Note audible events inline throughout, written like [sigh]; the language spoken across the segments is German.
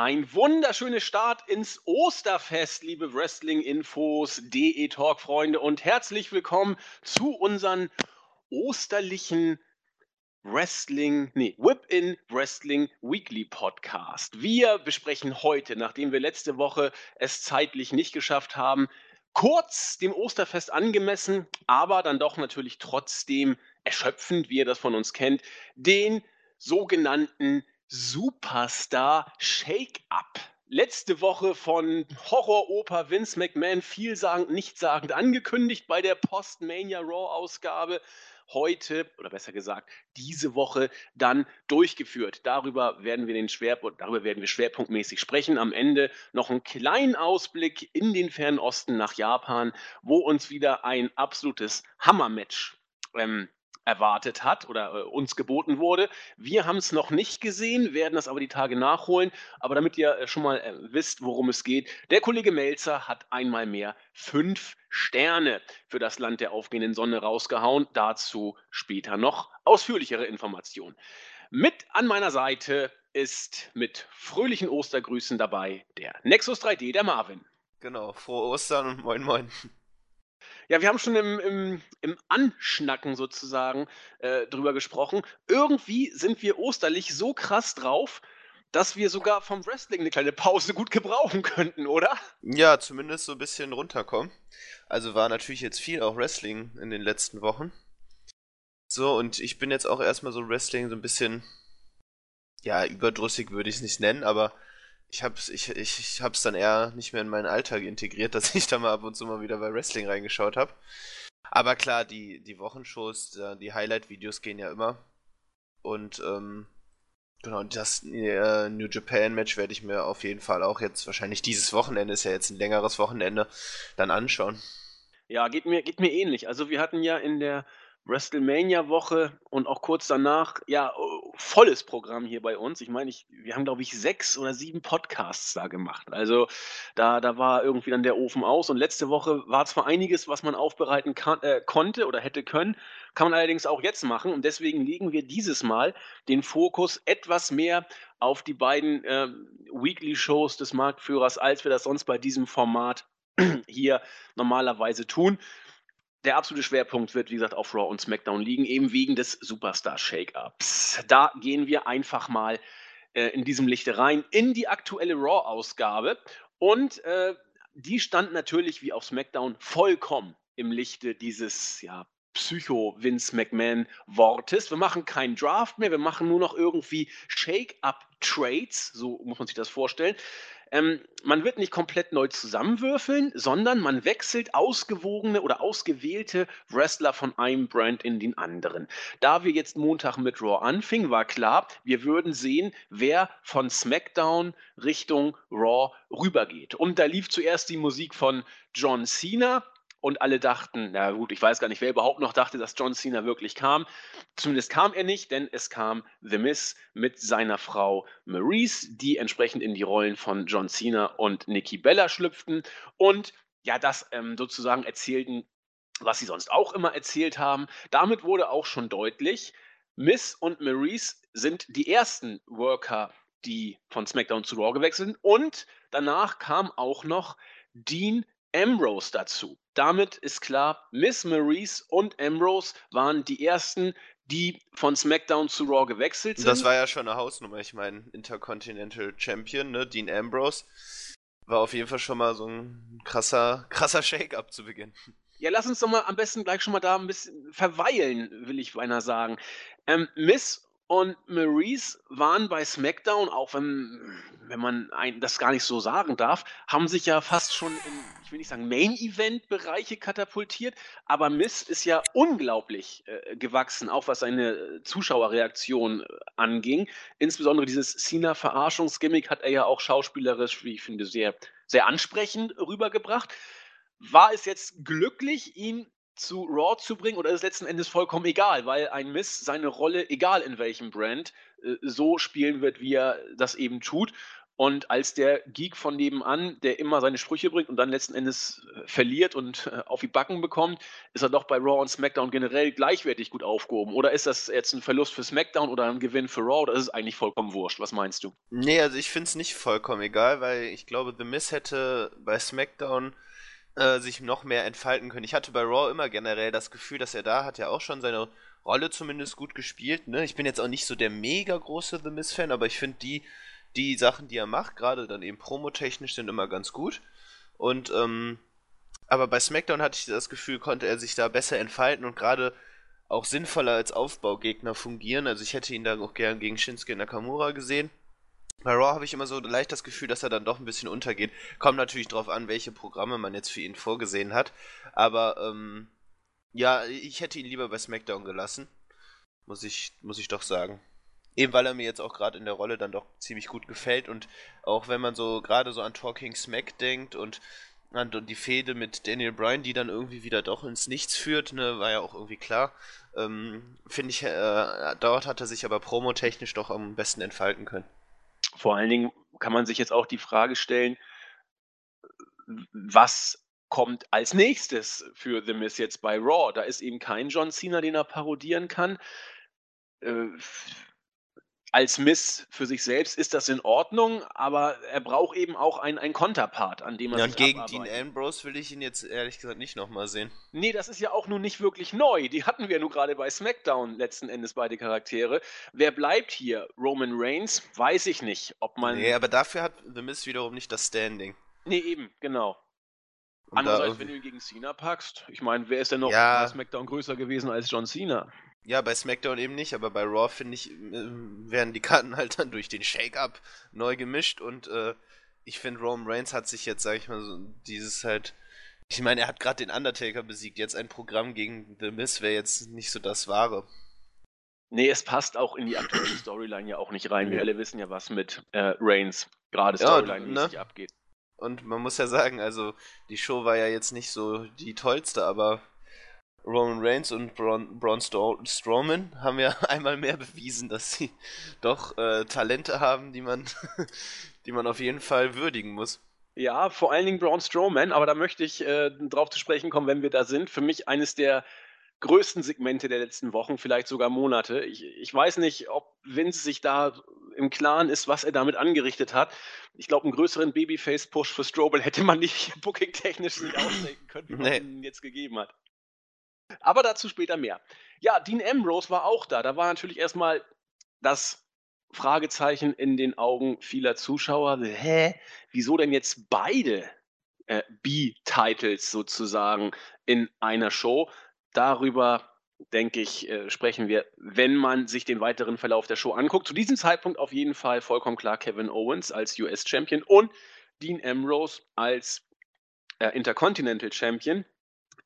Ein wunderschöner Start ins Osterfest, liebe Wrestling-Infos, DE-Talk-Freunde und herzlich willkommen zu unseren osterlichen Wrestling, nee, Whip-In Wrestling Weekly Podcast. Wir besprechen heute, nachdem wir letzte Woche es zeitlich nicht geschafft haben, kurz dem Osterfest angemessen, aber dann doch natürlich trotzdem erschöpfend, wie ihr das von uns kennt, den sogenannten Superstar Shake-Up. Letzte Woche von Horroroper Vince McMahon vielsagend, nichtssagend angekündigt bei der Post-Mania Raw-Ausgabe. Heute, oder besser gesagt, diese Woche dann durchgeführt. Darüber werden wir den Schwerpunkt, darüber werden wir schwerpunktmäßig sprechen. Am Ende noch einen kleinen Ausblick in den Fernen Osten nach Japan, wo uns wieder ein absolutes Hammermatch ähm, erwartet hat oder äh, uns geboten wurde. Wir haben es noch nicht gesehen, werden das aber die Tage nachholen. Aber damit ihr äh, schon mal äh, wisst, worum es geht, der Kollege Melzer hat einmal mehr fünf Sterne für das Land der aufgehenden Sonne rausgehauen. Dazu später noch ausführlichere Informationen. Mit an meiner Seite ist mit fröhlichen Ostergrüßen dabei der Nexus 3D, der Marvin. Genau, frohe Ostern und moin moin. Ja, wir haben schon im, im, im Anschnacken sozusagen äh, drüber gesprochen. Irgendwie sind wir osterlich so krass drauf, dass wir sogar vom Wrestling eine kleine Pause gut gebrauchen könnten, oder? Ja, zumindest so ein bisschen runterkommen. Also war natürlich jetzt viel auch Wrestling in den letzten Wochen. So, und ich bin jetzt auch erstmal so Wrestling so ein bisschen, ja, überdrüssig würde ich es nicht nennen, aber ich hab's, ich, ich, ich hab's dann eher nicht mehr in meinen Alltag integriert, [laughs] dass ich da mal ab und zu mal wieder bei Wrestling reingeschaut habe. Aber klar, die, die Wochenshows, die Highlight-Videos gehen ja immer. Und ähm, genau, das äh, New Japan-Match werde ich mir auf jeden Fall auch jetzt wahrscheinlich dieses Wochenende, ist ja jetzt ein längeres Wochenende, dann anschauen. Ja, geht mir, geht mir ähnlich. Also wir hatten ja in der WrestleMania-Woche und auch kurz danach, ja, volles Programm hier bei uns. Ich meine, ich, wir haben, glaube ich, sechs oder sieben Podcasts da gemacht. Also da, da war irgendwie dann der Ofen aus. Und letzte Woche war zwar einiges, was man aufbereiten kann, äh, konnte oder hätte können, kann man allerdings auch jetzt machen. Und deswegen legen wir dieses Mal den Fokus etwas mehr auf die beiden äh, Weekly-Shows des Marktführers, als wir das sonst bei diesem Format [clears throat] hier normalerweise tun der absolute Schwerpunkt wird, wie gesagt, auf Raw und SmackDown liegen, eben wegen des Superstar-Shake-Ups. Da gehen wir einfach mal äh, in diesem Lichte rein in die aktuelle Raw-Ausgabe. Und äh, die stand natürlich wie auf SmackDown vollkommen im Lichte dieses ja, Psycho-Vince McMahon-Wortes. Wir machen keinen Draft mehr, wir machen nur noch irgendwie Shake-Up-Trades, so muss man sich das vorstellen. Ähm, man wird nicht komplett neu zusammenwürfeln, sondern man wechselt ausgewogene oder ausgewählte Wrestler von einem Brand in den anderen. Da wir jetzt Montag mit Raw anfingen, war klar, wir würden sehen, wer von SmackDown Richtung Raw rübergeht. Und da lief zuerst die Musik von John Cena, und alle dachten, na gut, ich weiß gar nicht, wer überhaupt noch dachte, dass John Cena wirklich kam. Zumindest kam er nicht, denn es kam The Miz mit seiner Frau Maurice, die entsprechend in die Rollen von John Cena und Nikki Bella schlüpften und ja, das ähm, sozusagen erzählten, was sie sonst auch immer erzählt haben. Damit wurde auch schon deutlich, Miss und Maurice sind die ersten Worker, die von SmackDown zu Raw gewechselt sind. Und danach kam auch noch Dean Ambrose dazu. Damit ist klar, Miss Maurice und Ambrose waren die ersten, die von SmackDown zu Raw gewechselt sind. Das war ja schon eine Hausnummer. Ich meine, Intercontinental Champion, ne? Dean Ambrose. War auf jeden Fall schon mal so ein krasser, [laughs] krasser Shake-up zu Beginn. Ja, lass uns doch mal am besten gleich schon mal da ein bisschen verweilen, will ich beinahe sagen. Ähm, Miss und Maurice waren bei SmackDown, auch wenn, wenn man ein, das gar nicht so sagen darf, haben sich ja fast schon in, ich will nicht sagen Main-Event-Bereiche katapultiert, aber Miss ist ja unglaublich äh, gewachsen, auch was seine Zuschauerreaktion äh, anging. Insbesondere dieses Cena-Verarschungsgimmick hat er ja auch schauspielerisch, wie ich finde, sehr, sehr ansprechend rübergebracht. War es jetzt glücklich, ihn zu Raw zu bringen oder ist es letzten Endes vollkommen egal, weil ein Miss seine Rolle, egal in welchem Brand, äh, so spielen wird, wie er das eben tut. Und als der Geek von nebenan, der immer seine Sprüche bringt und dann letzten Endes äh, verliert und äh, auf die Backen bekommt, ist er doch bei Raw und SmackDown generell gleichwertig gut aufgehoben. Oder ist das jetzt ein Verlust für SmackDown oder ein Gewinn für Raw? Oder ist es eigentlich vollkommen wurscht? Was meinst du? Nee, also ich finde es nicht vollkommen egal, weil ich glaube, The Miz hätte bei SmackDown äh, sich noch mehr entfalten können. Ich hatte bei Raw immer generell das Gefühl, dass er da hat ja auch schon seine Rolle zumindest gut gespielt. Ne? Ich bin jetzt auch nicht so der mega große The Miz-Fan, aber ich finde die die Sachen, die er macht, gerade dann eben promotechnisch, sind immer ganz gut. Und, ähm, aber bei SmackDown hatte ich das Gefühl, konnte er sich da besser entfalten und gerade auch sinnvoller als Aufbaugegner fungieren. Also ich hätte ihn da auch gern gegen Shinsuke Nakamura gesehen. Bei Raw habe ich immer so leicht das Gefühl, dass er dann doch ein bisschen untergeht. Kommt natürlich drauf an, welche Programme man jetzt für ihn vorgesehen hat. Aber ähm, ja, ich hätte ihn lieber bei SmackDown gelassen. Muss ich, muss ich doch sagen. Eben weil er mir jetzt auch gerade in der Rolle dann doch ziemlich gut gefällt und auch wenn man so gerade so an Talking Smack denkt und an die Fehde mit Daniel Bryan, die dann irgendwie wieder doch ins Nichts führt, ne, war ja auch irgendwie klar. Ähm, Finde ich, äh, dort hat er sich aber promotechnisch doch am besten entfalten können. Vor allen Dingen kann man sich jetzt auch die Frage stellen, was kommt als nächstes für The Miz jetzt bei Raw? Da ist eben kein John Cena, den er parodieren kann. Als Miss für sich selbst ist das in Ordnung, aber er braucht eben auch einen, einen Konterpart, an dem er ja, sich und gegen Dean Ambrose will ich ihn jetzt ehrlich gesagt nicht nochmal sehen. Nee, das ist ja auch nun nicht wirklich neu. Die hatten wir nur gerade bei SmackDown letzten Endes beide Charaktere. Wer bleibt hier? Roman Reigns? Weiß ich nicht, ob man. Nee, aber dafür hat The Miz wiederum nicht das Standing. Nee, eben, genau. Andererseits, wenn du ihn gegen Cena packst, ich meine, wer ist denn noch ja. bei SmackDown größer gewesen als John Cena? Ja, bei SmackDown eben nicht, aber bei Raw finde ich, äh, werden die Karten halt dann durch den Shake-Up neu gemischt und äh, ich finde, Roman Reigns hat sich jetzt, sag ich mal, so dieses halt. Ich meine, er hat gerade den Undertaker besiegt. Jetzt ein Programm gegen The Miz wäre jetzt nicht so das Wahre. Nee, es passt auch in die aktuelle Storyline ja auch nicht rein. Wir alle wissen ja, was mit äh, Reigns gerade Storyline-mäßig ja, ne? abgeht. Und man muss ja sagen, also die Show war ja jetzt nicht so die tollste, aber Roman Reigns und Braun, Braun Strowman haben ja [laughs] einmal mehr bewiesen, dass sie doch äh, Talente haben, die man, [laughs] die man auf jeden Fall würdigen muss. Ja, vor allen Dingen Braun Strowman, aber da möchte ich äh, drauf zu sprechen kommen, wenn wir da sind. Für mich eines der größten Segmente der letzten Wochen, vielleicht sogar Monate. Ich, ich weiß nicht, ob Vince sich da im Klaren ist, was er damit angerichtet hat. Ich glaube, einen größeren Babyface-Push für Strobel [laughs] hätte man nicht booking-technisch nicht ausdenken können, wie man nee. ihn jetzt gegeben hat. Aber dazu später mehr. Ja, Dean Ambrose war auch da. Da war natürlich erstmal das Fragezeichen in den Augen vieler Zuschauer. Hä? Wieso denn jetzt beide äh, B-Titles sozusagen in einer Show? Darüber, denke ich, äh, sprechen wir, wenn man sich den weiteren Verlauf der Show anguckt. Zu diesem Zeitpunkt auf jeden Fall vollkommen klar Kevin Owens als US-Champion und Dean Ambrose als äh, Intercontinental Champion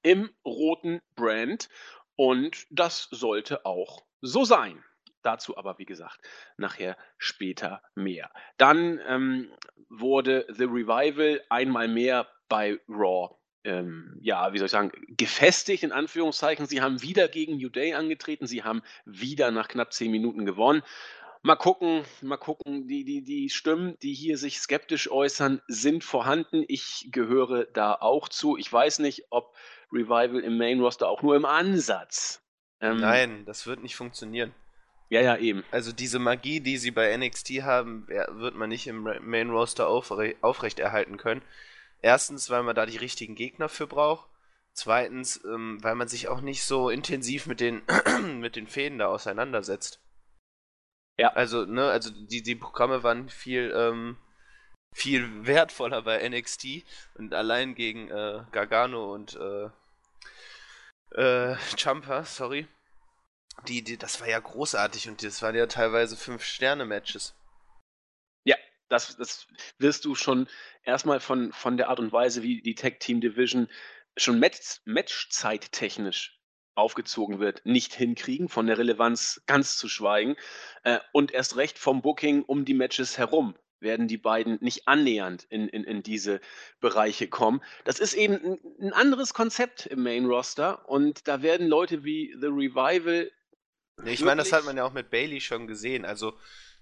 im roten Brand und das sollte auch so sein. Dazu aber, wie gesagt, nachher später mehr. Dann ähm, wurde The Revival einmal mehr bei Raw, ähm, ja, wie soll ich sagen, gefestigt in Anführungszeichen. Sie haben wieder gegen New Day angetreten, sie haben wieder nach knapp zehn Minuten gewonnen. Mal gucken, mal gucken, die, die, die Stimmen, die hier sich skeptisch äußern, sind vorhanden. Ich gehöre da auch zu. Ich weiß nicht, ob Revival im Main Roster auch nur im Ansatz. Ähm, Nein, das wird nicht funktionieren. Ja, ja, eben. Also diese Magie, die sie bei NXT haben, wird man nicht im Main Roster aufre aufrechterhalten können. Erstens, weil man da die richtigen Gegner für braucht. Zweitens, ähm, weil man sich auch nicht so intensiv mit den, [clears throat] mit den Fäden da auseinandersetzt. Ja. Also, ne, also die, die Programme waren viel, ähm, viel [laughs] wertvoller bei NXT und allein gegen äh, Gargano und äh, äh, Champa, sorry. Die, die, das war ja großartig und das waren ja teilweise Fünf-Sterne-Matches. Ja, das, das wirst du schon erstmal von, von der Art und Weise, wie die Tag Team Division schon Match, Matchzeit-technisch aufgezogen wird, nicht hinkriegen, von der Relevanz ganz zu schweigen. Äh, und erst recht vom Booking um die Matches herum werden die beiden nicht annähernd in, in, in diese Bereiche kommen. Das ist eben ein, anderes Konzept im Main Roster und da werden Leute wie The Revival. Nee, ich meine, das hat man ja auch mit Bailey schon gesehen. Also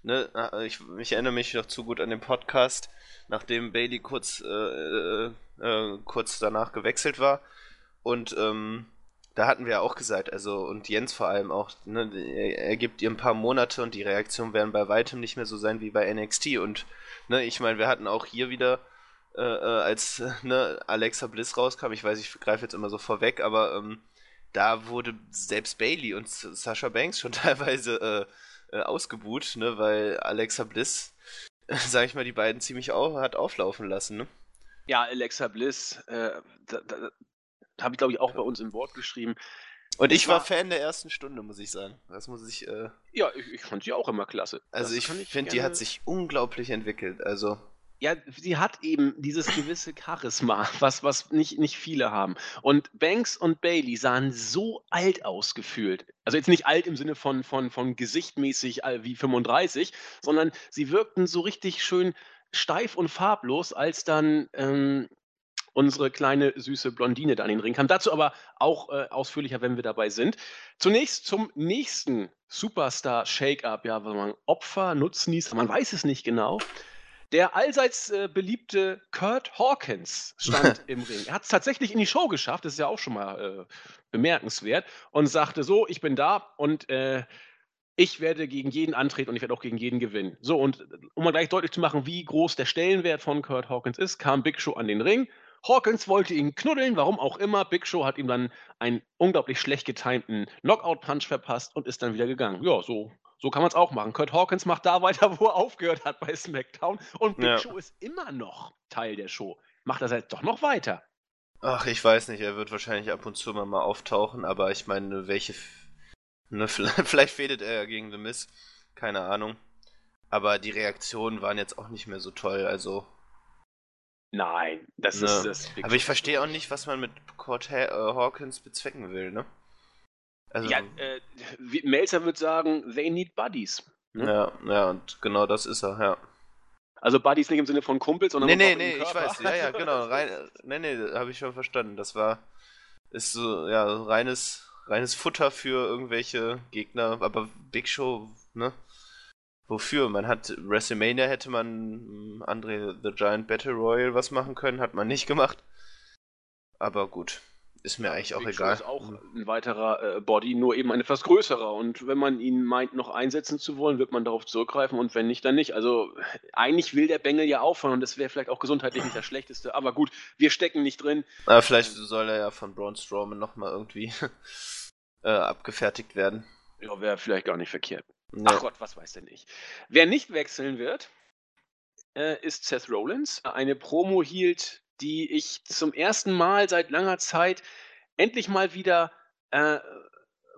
ne, ich, ich erinnere mich noch zu gut an den Podcast, nachdem Bailey kurz, äh, äh, äh, kurz danach gewechselt war. Und ähm, da hatten wir ja auch gesagt, also und Jens vor allem auch, ne, er, gibt ihr ein paar Monate und die Reaktionen werden bei weitem nicht mehr so sein wie bei NXT. Und ne, ich meine, wir hatten auch hier wieder, äh, äh als ne, Alexa Bliss rauskam, ich weiß, ich greife jetzt immer so vorweg, aber ähm, da wurde selbst Bailey und Sasha Banks schon [laughs] teilweise äh, äh, ausgebuht, ne, weil Alexa Bliss, [laughs] sag ich mal, die beiden ziemlich au hat auflaufen lassen, ne? Ja, Alexa Bliss, äh, da, da, habe ich glaube ich auch bei uns im Wort geschrieben. Und ich war, war, Fan der ersten Stunde, muss ich sagen. Das muss ich. Äh... Ja, ich, ich, fand sie auch immer klasse. Also das ich finde, die hat sich unglaublich entwickelt. Also ja, sie hat eben dieses gewisse Charisma, was, was nicht, nicht viele haben. Und Banks und Bailey sahen so alt ausgefühlt. Also jetzt nicht alt im Sinne von, von, von gesichtmäßig wie 35, sondern sie wirkten so richtig schön steif und farblos, als dann ähm, unsere kleine süße Blondine da an den Ring kam. Dazu aber auch äh, ausführlicher, wenn wir dabei sind. Zunächst zum nächsten Superstar Shake-Up, ja, man Opfer, Nutznießer, man weiß es nicht genau. Der allseits äh, beliebte Kurt Hawkins stand [laughs] im Ring. Er hat es tatsächlich in die Show geschafft, das ist ja auch schon mal äh, bemerkenswert, und sagte so, ich bin da und äh, ich werde gegen jeden antreten und ich werde auch gegen jeden gewinnen. So, und um mal gleich deutlich zu machen, wie groß der Stellenwert von Kurt Hawkins ist, kam Big Show an den Ring. Hawkins wollte ihn knuddeln, warum auch immer. Big Show hat ihm dann einen unglaublich schlecht getimten Knockout-Punch verpasst und ist dann wieder gegangen. Ja, so so kann man es auch machen. Kurt Hawkins macht da [laughs] weiter, wo er aufgehört hat bei SmackDown. Und Big ja. Show ist immer noch Teil der Show. Macht das jetzt doch noch weiter. Ach, ich weiß nicht. Er wird wahrscheinlich ab und zu mal, mal auftauchen. Aber ich meine, welche. Ne, [laughs] vielleicht fehlt er ja gegen The Miz. Keine Ahnung. Aber die Reaktionen waren jetzt auch nicht mehr so toll. Also. Nein, das ne. ist das. Aber ich verstehe auch nicht, was man mit Kurt ha äh, Hawkins bezwecken will, ne? Also, ja, äh, Melzer würde sagen, they need buddies. Ne? Ja, ja, und genau das ist er, ja. Also Buddies nicht im Sinne von Kumpels, sondern Nee, nee, nee, ich weiß, ja, ja, genau. [laughs] Rein, nee, nee, habe ich schon verstanden. Das war, ist so, ja, reines, reines Futter für irgendwelche Gegner, aber Big Show, ne? Wofür? Man hat, WrestleMania hätte man Andre the Giant Battle Royal was machen können, hat man nicht gemacht. Aber gut. Ist mir eigentlich auch egal. ist auch ein weiterer äh, Body, nur eben ein etwas größerer. Und wenn man ihn meint, noch einsetzen zu wollen, wird man darauf zurückgreifen und wenn nicht, dann nicht. Also eigentlich will der Bengel ja aufhören und das wäre vielleicht auch gesundheitlich nicht das Schlechteste. Aber gut, wir stecken nicht drin. Aber vielleicht soll er ja von Braun Strowman nochmal irgendwie [laughs] äh, abgefertigt werden. Ja, wäre vielleicht gar nicht verkehrt. Nee. Ach Gott, was weiß denn ich. Wer nicht wechseln wird, äh, ist Seth Rollins. Eine Promo hielt die ich zum ersten Mal seit langer Zeit endlich mal wieder äh,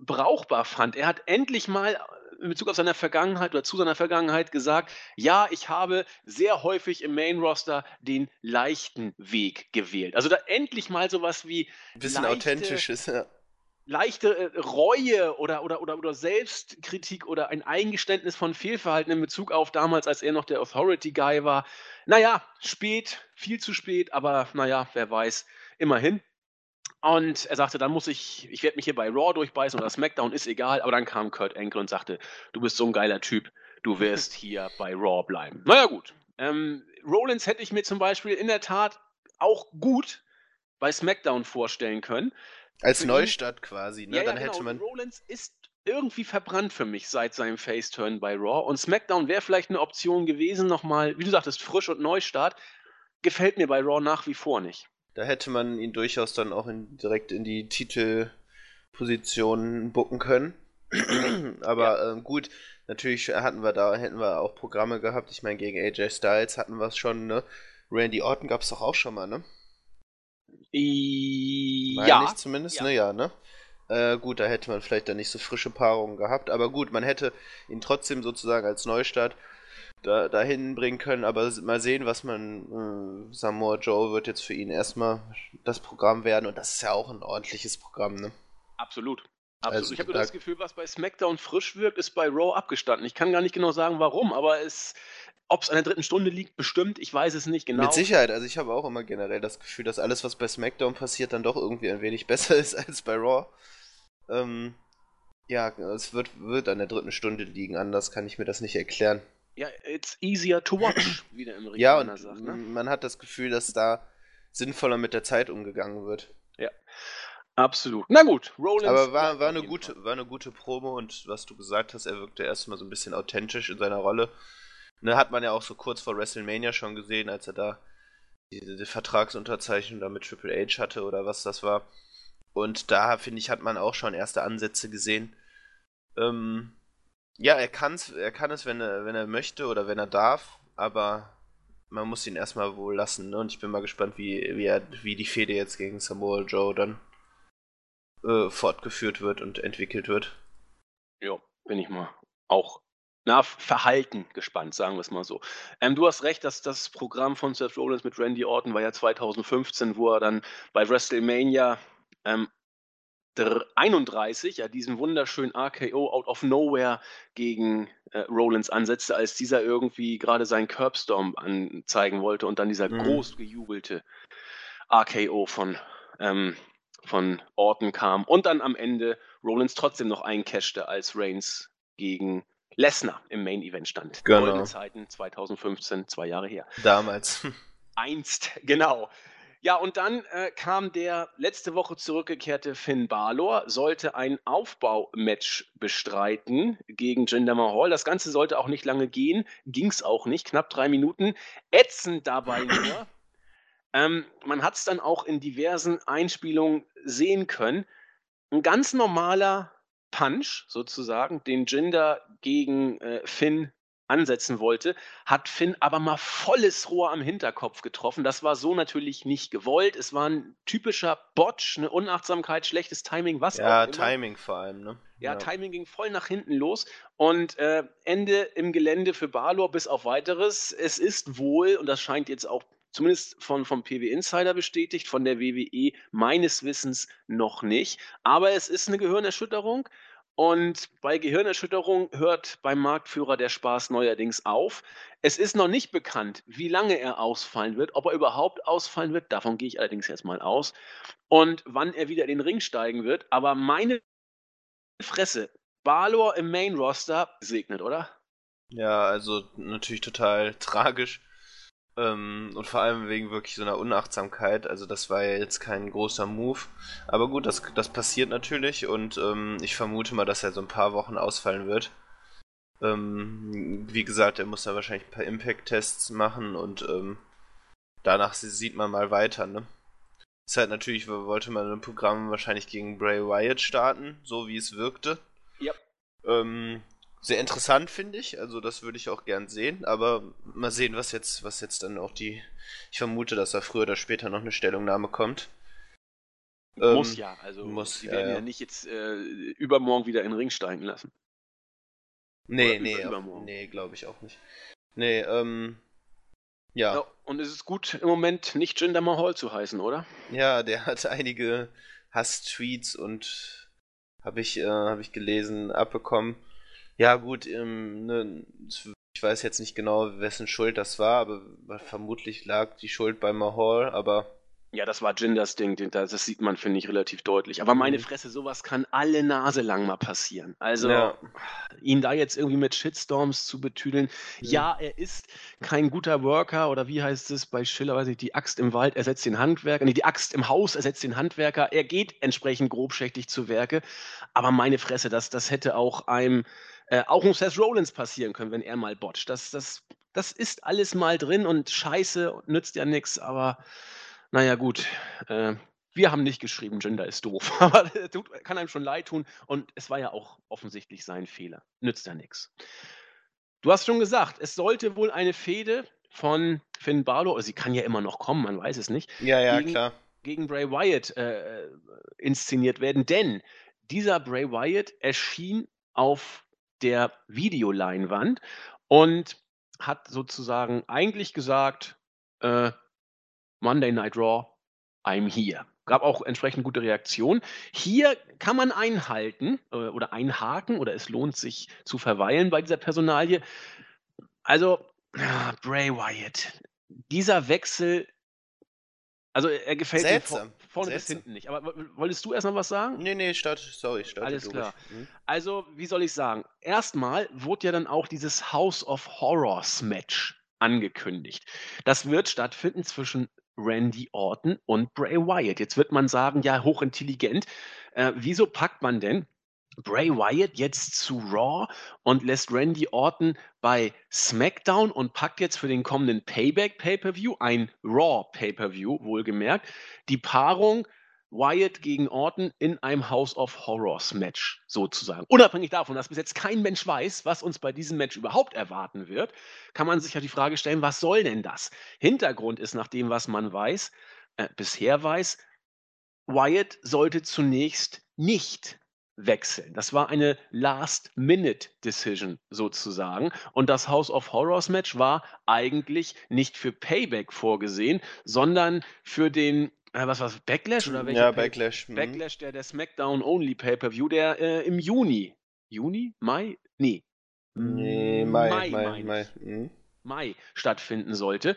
brauchbar fand. Er hat endlich mal in Bezug auf seine Vergangenheit oder zu seiner Vergangenheit gesagt, ja, ich habe sehr häufig im Main Roster den leichten Weg gewählt. Also da endlich mal sowas wie ein bisschen authentisches, ja leichte äh, Reue oder, oder, oder, oder Selbstkritik oder ein Eingeständnis von Fehlverhalten in Bezug auf damals, als er noch der Authority Guy war. Naja, spät, viel zu spät, aber naja, wer weiß, immerhin. Und er sagte, dann muss ich, ich werde mich hier bei Raw durchbeißen oder SmackDown, ist egal. Aber dann kam Kurt Angle und sagte, du bist so ein geiler Typ, du wirst [laughs] hier bei Raw bleiben. Naja, gut. Ähm, Rollins hätte ich mir zum Beispiel in der Tat auch gut bei SmackDown vorstellen können. Als Neustart quasi, ne? Ja, Dann ja, genau. hätte man. Rollins ist irgendwie verbrannt für mich seit seinem Face-Turn bei Raw. Und SmackDown wäre vielleicht eine Option gewesen, nochmal, wie du sagtest, frisch und Neustart. Gefällt mir bei Raw nach wie vor nicht. Da hätte man ihn durchaus dann auch in, direkt in die Titelposition bucken können. [clears throat] Aber ja. ähm, gut, natürlich hatten wir da, hätten wir auch Programme gehabt. Ich meine, gegen AJ Styles hatten wir es schon, ne? Randy Orton gab es doch auch schon mal, ne? Meine ja. ich zumindest, ja. ne? Ja, ne? Äh, gut, da hätte man vielleicht dann nicht so frische Paarungen gehabt, aber gut, man hätte ihn trotzdem sozusagen als Neustart da, dahin bringen können, aber mal sehen, was man. Äh, Samoa Joe wird jetzt für ihn erstmal das Programm werden und das ist ja auch ein ordentliches Programm, ne? Absolut. Absolut. Also, ich habe da das Gefühl, was bei SmackDown frisch wirkt, ist bei Raw abgestanden. Ich kann gar nicht genau sagen, warum, aber es ob es an der dritten Stunde liegt, bestimmt. Ich weiß es nicht genau. Mit Sicherheit. Also ich habe auch immer generell das Gefühl, dass alles, was bei SmackDown passiert, dann doch irgendwie ein wenig [laughs] besser ist als bei Raw. Ähm, ja, es wird, wird an der dritten Stunde liegen. Anders kann ich mir das nicht erklären. Ja, it's easier to watch, [clears throat] wie der Amerikaner Ja, und sagt. Ne? man hat das Gefühl, dass da sinnvoller mit der Zeit umgegangen wird. Absolut. Na gut, Rollins. Aber war, war, eine gute, war eine gute Promo und was du gesagt hast, er wirkte erstmal so ein bisschen authentisch in seiner Rolle. Ne, hat man ja auch so kurz vor WrestleMania schon gesehen, als er da die, die Vertragsunterzeichnung da mit Triple H hatte oder was das war. Und da, finde ich, hat man auch schon erste Ansätze gesehen. Ähm, ja, er, kann's, er kann es, wenn er, wenn er möchte oder wenn er darf, aber man muss ihn erstmal wohl lassen. Ne? Und ich bin mal gespannt, wie, wie, er, wie die Fehde jetzt gegen Samoa Joe dann äh, fortgeführt wird und entwickelt wird. Ja, bin ich mal auch na, Verhalten gespannt, sagen wir es mal so. Ähm, du hast recht, dass das Programm von Seth Rollins mit Randy Orton war ja 2015, wo er dann bei WrestleMania ähm, dr- 31 ja diesen wunderschönen RKO out of nowhere gegen äh, Rollins ansetzte, als dieser irgendwie gerade seinen Curbstorm anzeigen wollte und dann dieser Mhm. groß gejubelte RKO von, ähm, von Orton kam und dann am Ende Rollins trotzdem noch eincashte, als Reigns gegen Lesnar im Main Event stand. Genau. Goldene Zeiten 2015, zwei Jahre her. Damals. [laughs] Einst, genau. Ja, und dann äh, kam der letzte Woche zurückgekehrte Finn Balor, sollte ein Aufbaumatch bestreiten gegen Jinder Mahal. Das Ganze sollte auch nicht lange gehen, ging es auch nicht, knapp drei Minuten. Ätzend dabei [clears throat] nur. Ähm, man hat es dann auch in diversen Einspielungen sehen können. Ein ganz normaler Punch sozusagen, den Jinder gegen äh, Finn ansetzen wollte, hat Finn aber mal volles Rohr am Hinterkopf getroffen. Das war so natürlich nicht gewollt. Es war ein typischer Botch, eine Unachtsamkeit, schlechtes Timing, was ja, auch immer. Timing vor allem, ne? Ja, Timing ging voll nach hinten los und äh, Ende im Gelände für Balor bis auf weiteres. Es ist wohl, und das scheint jetzt auch zumindest von, vom PW Insider bestätigt, von der WWE meines Wissens noch nicht. Aber es ist eine Gehirnerschütterung. Und bei Gehirnerschütterung hört beim Marktführer der Spaß neuerdings auf. Es ist noch nicht bekannt, wie lange er ausfallen wird, ob er überhaupt ausfallen wird. Davon gehe ich allerdings jetzt mal aus. Und wann er wieder in den Ring steigen wird. Aber meine Fresse, Balor im Main Roster segnet, oder? Ja, also natürlich total [laughs] tragisch. Ähm, und vor allem wegen wirklich so einer Unachtsamkeit. Also das war ja jetzt kein großer Move. Aber gut, das, das passiert natürlich und ähm, ich vermute mal, dass er so ein paar Wochen ausfallen wird. Ähm, wie gesagt, er muss da wahrscheinlich ein paar Impact-Tests machen und ähm, danach sieht man mal weiter, ne? Ist halt natürlich, wollte man ein Programm wahrscheinlich gegen Bray Wyatt starten, so wie es wirkte. Ja. Ähm, sehr interessant, finde ich. Also das würde ich auch gern sehen, aber mal sehen, was jetzt, was jetzt dann auch die. Ich vermute, dass da früher oder später noch eine Stellungnahme kommt. Ähm, muss ja. Also muss, ja, werden ja, ja. nicht jetzt äh, übermorgen wieder in den Ring steigen lassen. Nee, Oder nee, über- übermorgen. nee, glaube ich auch nicht. Nee, ähm. Ja. Ja, und es ist gut im Moment nicht Jinder Mahal zu heißen, oder? Ja, der hat einige Hass-Tweets und habe ich, äh, hab ich gelesen, abbekommen. Ja, gut, ähm, ne, ich weiß jetzt nicht genau, wessen Schuld das war, aber vermutlich lag die Schuld bei Mahal, aber Ja, das war Jinders Ding, das sieht man, finde ich, relativ deutlich. Aber meine Mhm. Fresse, sowas kann alle Nase lang mal passieren. Also Ja. ihn da jetzt irgendwie mit Shitstorms zu betüdeln. Ja, er ist kein guter Worker oder wie heißt es bei Schiller, weiß ich, die Axt im Wald ersetzt den Handwerker, nee, die Axt im Haus ersetzt den Handwerker. Er geht entsprechend grobschächtig zu Werke. Aber meine Fresse, das, das hätte auch einem, äh, auch um Seth Rollins passieren können, wenn er mal botcht. Das, das, das ist alles mal drin und scheiße, nützt ja nichts, aber naja, gut. Äh, wir haben nicht geschrieben, Gender ist doof. [laughs] Aber das tut, kann einem schon leid tun. Und es war ja auch offensichtlich sein Fehler. Nützt ja nichts. Du hast schon gesagt, es sollte wohl eine Fehde von Finn Balor, sie kann ja immer noch kommen, man weiß es nicht, ja, ja, Gegen- klar. gegen Bray Wyatt äh, inszeniert werden. Denn dieser Bray Wyatt erschien auf der Videoleinwand und hat sozusagen eigentlich gesagt, äh, Monday Night Raw, I'm here. Gab auch entsprechend gute Reaktionen. Hier kann man einhalten äh, oder einhaken oder es lohnt sich zu verweilen bei dieser Personalie. Also, ah, Bray Wyatt, dieser Wechsel, also er gefällt Seltsam. mir vorne Seltsam. bis hinten nicht. Aber wolltest du erst noch was sagen? Nee, nee, start, sorry, starte Alles klar. Hm? Also, wie soll ich sagen? Erstmal wurde ja dann auch dieses House of Horrors Match angekündigt. Das wird stattfinden zwischen Randy Orton und Bray Wyatt. Jetzt wird man sagen, ja, hochintelligent. Äh, wieso packt man denn Bray Wyatt jetzt zu Raw und lässt Randy Orton bei SmackDown und packt jetzt für den kommenden Payback Pay-per-View ein Raw Pay-per-View, wohlgemerkt, die Paarung Wyatt gegen Orton in einem House of Horrors Match sozusagen. Unabhängig davon, dass bis jetzt kein Mensch weiß, was uns bei diesem Match überhaupt erwarten wird, kann man sich ja die Frage stellen, was soll denn das? Hintergrund ist nach dem, was man weiß, äh, bisher weiß, Wyatt sollte zunächst nicht wechseln. Das war eine Last-Minute-Decision sozusagen. Und das House of Horrors Match war eigentlich nicht für Payback vorgesehen, sondern für den äh, was war's, Backlash oder welcher? Ja, Backlash. Mhm. Backlash, der, der SmackDown Only Pay-Per-View, der äh, im Juni, Juni? Mai? Nee. Nee, Mai, Mai, Mai, Mai, Mai. Mhm. Mai stattfinden sollte.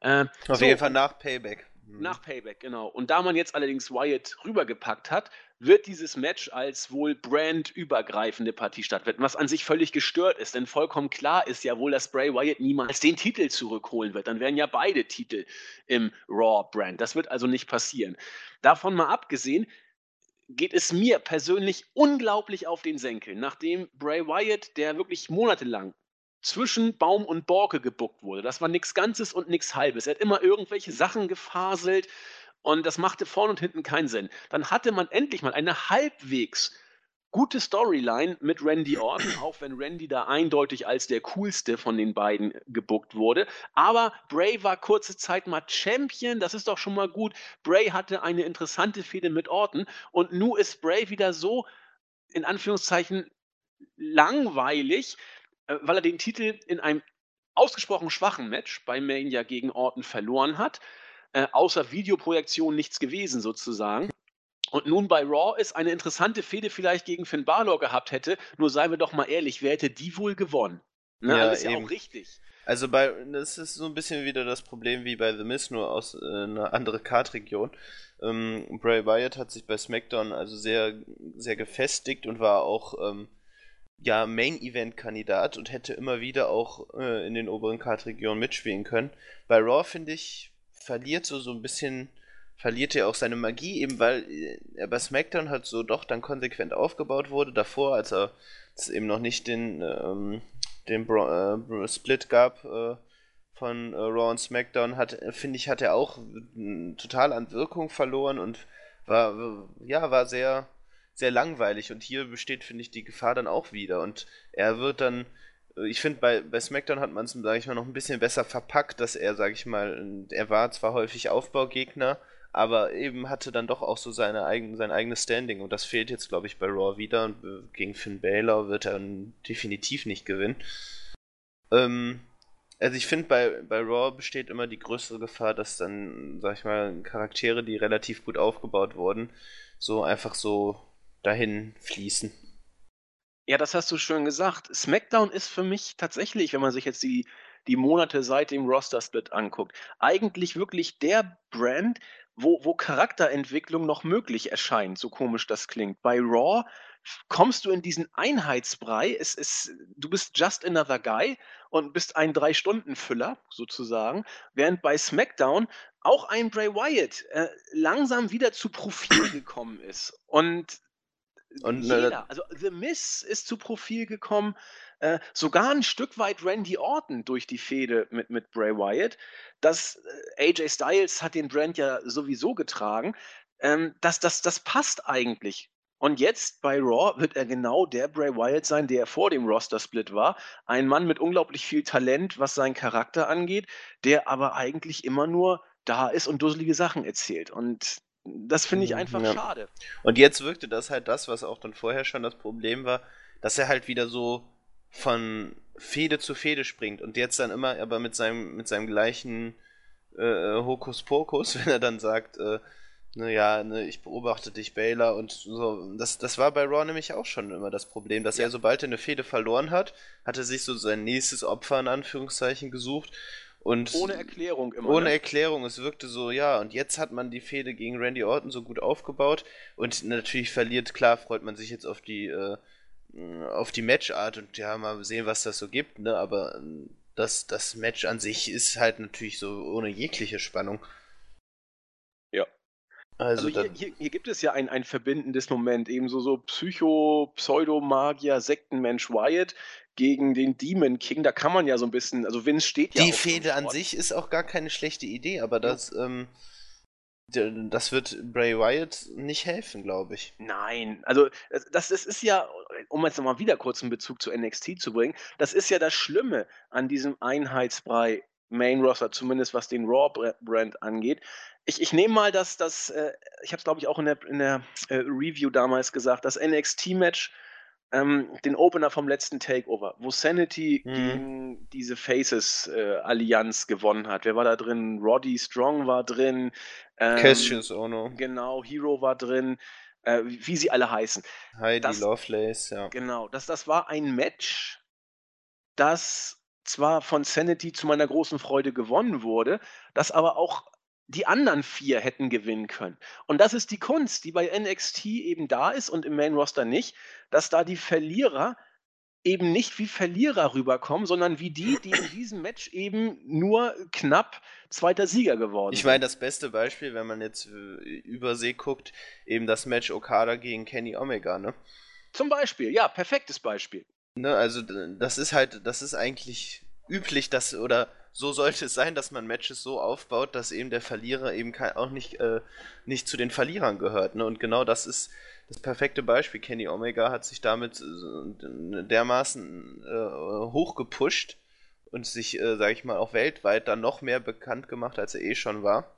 Äh, Auf so, jeden Fall nach Payback. Mhm. Nach Payback, genau. Und da man jetzt allerdings Wyatt rübergepackt hat, wird dieses Match als wohl brandübergreifende Partie stattfinden, was an sich völlig gestört ist, denn vollkommen klar ist ja wohl, dass Bray Wyatt niemals den Titel zurückholen wird. Dann wären ja beide Titel im Raw-Brand. Das wird also nicht passieren. Davon mal abgesehen, geht es mir persönlich unglaublich auf den Senkel, nachdem Bray Wyatt, der wirklich monatelang zwischen Baum und Borke gebuckt wurde. Das war nichts Ganzes und nichts Halbes. Er hat immer irgendwelche Sachen gefaselt und das machte vorne und hinten keinen Sinn. Dann hatte man endlich mal eine halbwegs gute Storyline mit Randy Orton, [clears throat] auch wenn Randy da eindeutig als der coolste von den beiden gebuckt wurde. Aber Bray war kurze Zeit mal Champion, das ist doch schon mal gut. Bray hatte eine interessante Fehde mit Orton und nun ist Bray wieder so, in Anführungszeichen, langweilig, weil er den Titel in einem ausgesprochen schwachen Match bei Mania gegen Orton verloren hat. Äh, außer Videoprojektion nichts gewesen sozusagen. Und nun bei Raw ist eine interessante Fehde vielleicht gegen Finn Balor gehabt hätte. Nur seien wir doch mal ehrlich, wer hätte die wohl gewonnen? Ne? Ja, das ist ja auch richtig. Also bei, das ist so ein bisschen wieder das Problem wie bei The Miz, nur aus äh, einer anderen Kartregion. Ähm, Bray Wyatt hat sich bei SmackDown also sehr, sehr gefestigt und war auch ähm, ja, Main-Event-Kandidat und hätte immer wieder auch äh, in den oberen Kartregionen mitspielen können. Bei Raw, finde ich, verliert so, so ein bisschen, verliert er auch seine Magie, eben weil äh, er bei SmackDown halt so doch dann konsequent aufgebaut wurde. Davor, als er es eben noch nicht den, ähm, den Bro äh, Split gab äh, von äh, Raw und SmackDown, hat, finde ich, hat er auch total an Wirkung verloren und war, ja, war sehr sehr langweilig und hier besteht, finde ich, die Gefahr dann auch wieder. Und er wird dann, äh, ich finde, bei, bei SmackDown hat man es, sage ich mal, noch ein bisschen besser verpackt, dass er, sage ich mal, er war zwar häufig Aufbaugegner, aber eben hatte dann doch auch so seine eigen, sein eigenes Standing. Und das fehlt jetzt, glaube ich, bei Raw wieder. Und äh, gegen Finn Balor wird er definitiv nicht gewinnen. Ähm, also ich finde, bei, bei Raw besteht immer die größere Gefahr, dass dann, sag ich mal, Charaktere, die relativ gut aufgebaut wurden, so einfach so dahin fließen. Ja, das hast du schön gesagt. SmackDown ist für mich tatsächlich, wenn man sich jetzt die, die Monate seit dem Roster-Split anguckt, eigentlich wirklich der Brand, wo, wo Charakterentwicklung noch möglich erscheint, so komisch das klingt. Bei Raw kommst du in diesen Einheitsbrei, es ist, du bist just another guy und bist ein Drei-Stunden-Füller sozusagen, während bei SmackDown auch ein Bray Wyatt äh, langsam wieder zu Profil gekommen ist. Und und, äh, Jeder. Also The Miss ist zu Profil gekommen. Äh, sogar ein Stück weit Randy Orton durch die Fehde mit, mit Bray Wyatt. Das, äh, AJ Styles hat den Brand ja sowieso getragen. Ähm, das, das, das passt eigentlich. Und jetzt bei Raw wird er genau der Bray Wyatt sein, der vor dem Roster-Split war. Ein Mann mit unglaublich viel Talent, was seinen Charakter angeht, der aber eigentlich immer nur da ist und dusselige Sachen erzählt. Und das finde ich mhm, einfach ja. schade. Und jetzt wirkte das halt das, was auch dann vorher schon das Problem war, dass er halt wieder so von Fede zu Fede springt und jetzt dann immer aber mit seinem, mit seinem gleichen äh, Hokuspokus, [laughs] wenn er dann sagt, äh, naja, ne, ich beobachte dich, Baylor und so. Das, das war bei Raw nämlich auch schon immer das Problem, dass ja. er, sobald er eine Fehde verloren hat, hatte sich so sein nächstes Opfer in Anführungszeichen gesucht Und ohne Erklärung immer. Ohne ne? Erklärung, es wirkte so, ja, und jetzt hat man die Fehde gegen Randy Orton so gut aufgebaut und natürlich verliert, klar, freut man sich jetzt auf die, äh, auf die Matchart und ja, mal sehen, was das so gibt, ne, aber äh, das, das Match an sich ist halt natürlich so ohne jegliche Spannung. Ja. Also, Also hier, hier, hier gibt es ja ein, ein verbindendes Moment, ebenso so Psycho, Pseudomagier, Sektenmensch Wyatt gegen den Demon King. Da kann man ja so ein bisschen, also Vince steht ja die Fehde an sich ist auch gar keine schlechte Idee, aber das, ähm, d- das wird Bray Wyatt nicht helfen, glaube ich. Nein, also das, das ist ja, um jetzt nochmal wieder kurz einen Bezug zu NXT zu bringen, das ist ja das Schlimme an diesem Einheitsbrei Main Roster, zumindest was den Raw-Brand angeht. Ich, ich nehme mal das, das äh, ich habe es glaube ich auch in der, in der äh, Review damals gesagt, das NXT-Match, ähm, den Opener vom letzten Takeover, wo Sanity Mhm. gegen diese Faces-Allianz gewonnen hat. Wer war da drin? Roddy Strong war drin. Ähm, Cassius Ono, Genau, Hero war drin, äh, wie wie sie alle heißen. Heidi das- Lovelace, ja. Genau, das, das war ein Match, das zwar von Sanity zu meiner großen Freude gewonnen wurde, das aber auch die anderen vier hätten gewinnen können. Und das ist die Kunst, die bei NXT eben da ist und im Main Roster nicht, dass da die Verlierer eben nicht wie Verlierer rüberkommen, sondern wie die, die in diesem Match eben nur knapp zweiter Sieger geworden Ich sind. meine, das beste Beispiel, wenn man jetzt äh, über See guckt, eben das Match Okada gegen Kenny Omega, ne? Zum Beispiel, ja, perfektes Beispiel. Ne, also das ist halt, das ist eigentlich üblich, dass, oder so sollte es sein, dass man Matches so aufbaut, dass eben der Verlierer eben auch nicht, äh, nicht zu den Verlierern gehört. Ne? Und genau das ist das perfekte Beispiel. Kenny Omega hat sich damit äh, dermaßen äh, hochgepusht und sich, äh, sag ich mal, auch weltweit dann noch mehr bekannt gemacht, als er eh schon war.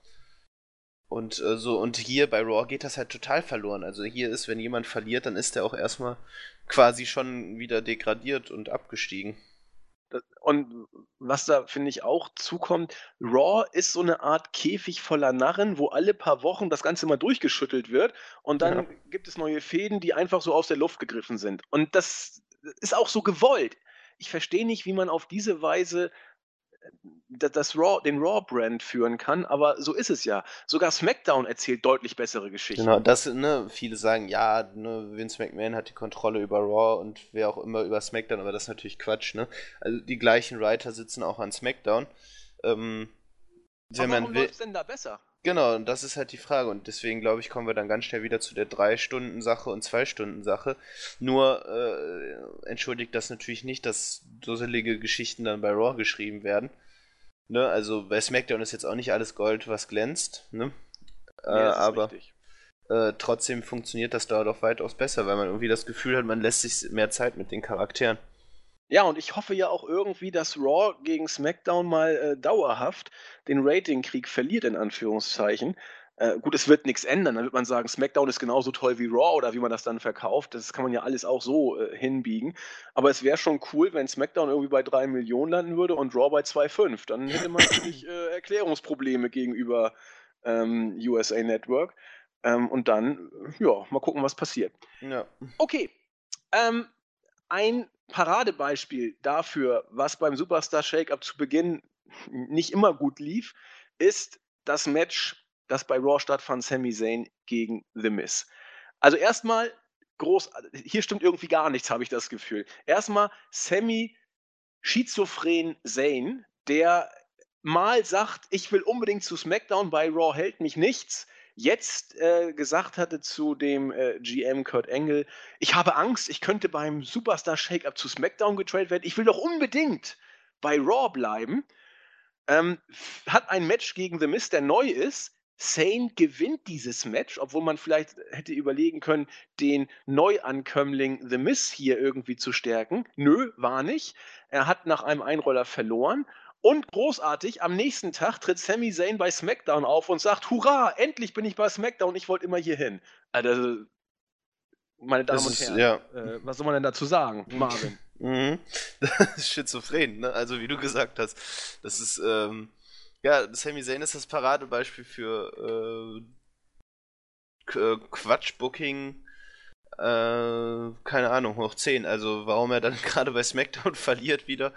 Und äh, so, und hier bei Raw geht das halt total verloren. Also hier ist, wenn jemand verliert, dann ist er auch erstmal quasi schon wieder degradiert und abgestiegen. Und was da, finde ich, auch zukommt, Raw ist so eine Art Käfig voller Narren, wo alle paar Wochen das Ganze mal durchgeschüttelt wird und dann Ja. gibt es neue Fäden, die einfach so aus der Luft gegriffen sind. Und das ist auch so gewollt. Ich verstehe nicht, wie man auf diese Weise das Raw, den Raw-Brand führen kann, aber so ist es ja. Sogar SmackDown erzählt deutlich bessere Geschichten. Genau, das, ne, viele sagen, ja, ne, Vince McMahon hat die Kontrolle über Raw und wer auch immer über SmackDown, aber das ist natürlich Quatsch, ne? Also die gleichen Writer sitzen auch an SmackDown. Ähm, wenn aber man warum will. läuft's denn da besser? Genau, und das ist halt die Frage. Und deswegen, glaube ich, kommen wir dann ganz schnell wieder zu der 3-Stunden-Sache und 2-Stunden-Sache. Nur äh, entschuldigt das natürlich nicht, dass dusselige Geschichten dann bei Raw geschrieben werden. Ne? Also bei SmackDown ist jetzt auch nicht alles Gold, was glänzt. Ne? Nee, äh, aber äh, trotzdem funktioniert das da doch weitaus besser, weil man irgendwie das Gefühl hat, man lässt sich mehr Zeit mit den Charakteren. Ja, und ich hoffe ja auch irgendwie, dass Raw gegen SmackDown mal äh, dauerhaft den Ratingkrieg verliert, in Anführungszeichen. Äh, gut, es wird nichts ändern. Dann wird man sagen, SmackDown ist genauso toll wie Raw oder wie man das dann verkauft. Das kann man ja alles auch so äh, hinbiegen. Aber es wäre schon cool, wenn SmackDown irgendwie bei 3 Millionen landen würde und Raw bei 2,5. Dann hätte man natürlich äh, Erklärungsprobleme gegenüber ähm, USA Network. Ähm, und dann, ja, mal gucken, was passiert. Ja. Okay. Ähm, ein Paradebeispiel dafür, was beim Superstar Shake-Up zu Beginn nicht immer gut lief, ist das Match, das bei Raw stattfand, Sami Zayn gegen The Miz. Also erstmal groß, hier stimmt irgendwie gar nichts, habe ich das Gefühl. Erstmal Sami schizophren Zayn, der mal sagt, ich will unbedingt zu SmackDown, bei Raw hält mich nichts, jetzt äh, gesagt hatte zu dem äh, GM Kurt Angle, ich habe Angst, ich könnte beim Superstar Shake-Up zu SmackDown getradet werden, ich will doch unbedingt bei Raw bleiben, ähm, hat ein Match gegen The Miz, der neu ist, Sane gewinnt dieses Match, obwohl man vielleicht hätte überlegen können, den Neuankömmling The Miz hier irgendwie zu stärken. Nö, war nicht. Er hat nach einem Einroller verloren. Und großartig, am nächsten Tag tritt Sami Zayn bei SmackDown auf und sagt, hurra, endlich bin ich bei SmackDown, ich wollte immer hier hin. Also, meine Damen Das und ist, Herren, ja. äh, was soll man denn dazu sagen, Marvin? [laughs] Mhm. Das ist schizophren, ne? Also wie du gesagt hast. Das ist, ähm, ja, Sami Zayn ist das Paradebeispiel für äh, äh, Quatschbooking, äh, keine Ahnung, hoch 10. Also warum er dann [laughs] gerade bei SmackDown verliert wieder.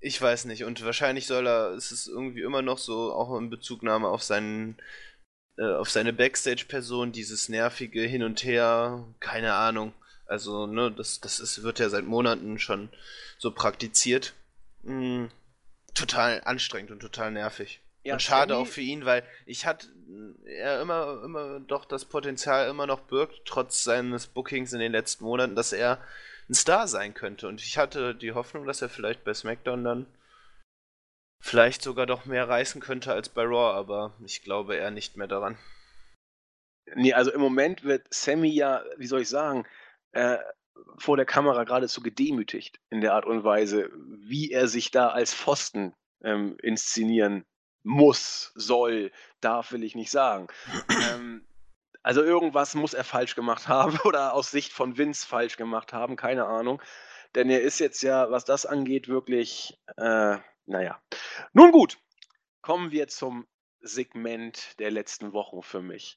Ich weiß nicht. Und wahrscheinlich soll er, ist es irgendwie immer noch so, auch in Bezugnahme auf seinen, äh, auf seine Backstage-Person, dieses nervige Hin und Her, keine Ahnung. Also, ne, das, das ist, wird ja seit Monaten schon so praktiziert. Mm, total anstrengend und total nervig. Ja, und schade Sammy, auch für ihn, weil ich hatte er immer, immer doch das Potenzial immer noch birgt, trotz seines Bookings in den letzten Monaten, dass er ein Star sein könnte. Und ich hatte die Hoffnung, dass er vielleicht bei SmackDown dann vielleicht sogar doch mehr reißen könnte als bei Raw, aber ich glaube eher nicht mehr daran. Nee, also im Moment wird Sammy ja, wie soll ich sagen, äh, vor der Kamera geradezu gedemütigt in der Art und Weise, wie er sich da als Pfosten ähm, inszenieren muss, soll, darf, will ich nicht sagen. [clears throat] ähm, also irgendwas muss er falsch gemacht [laughs] haben oder aus Sicht von Vince falsch gemacht haben, keine Ahnung. Denn er ist jetzt ja, was das angeht, wirklich, äh, naja. Nun gut, kommen wir zum Segment der letzten Wochen für mich.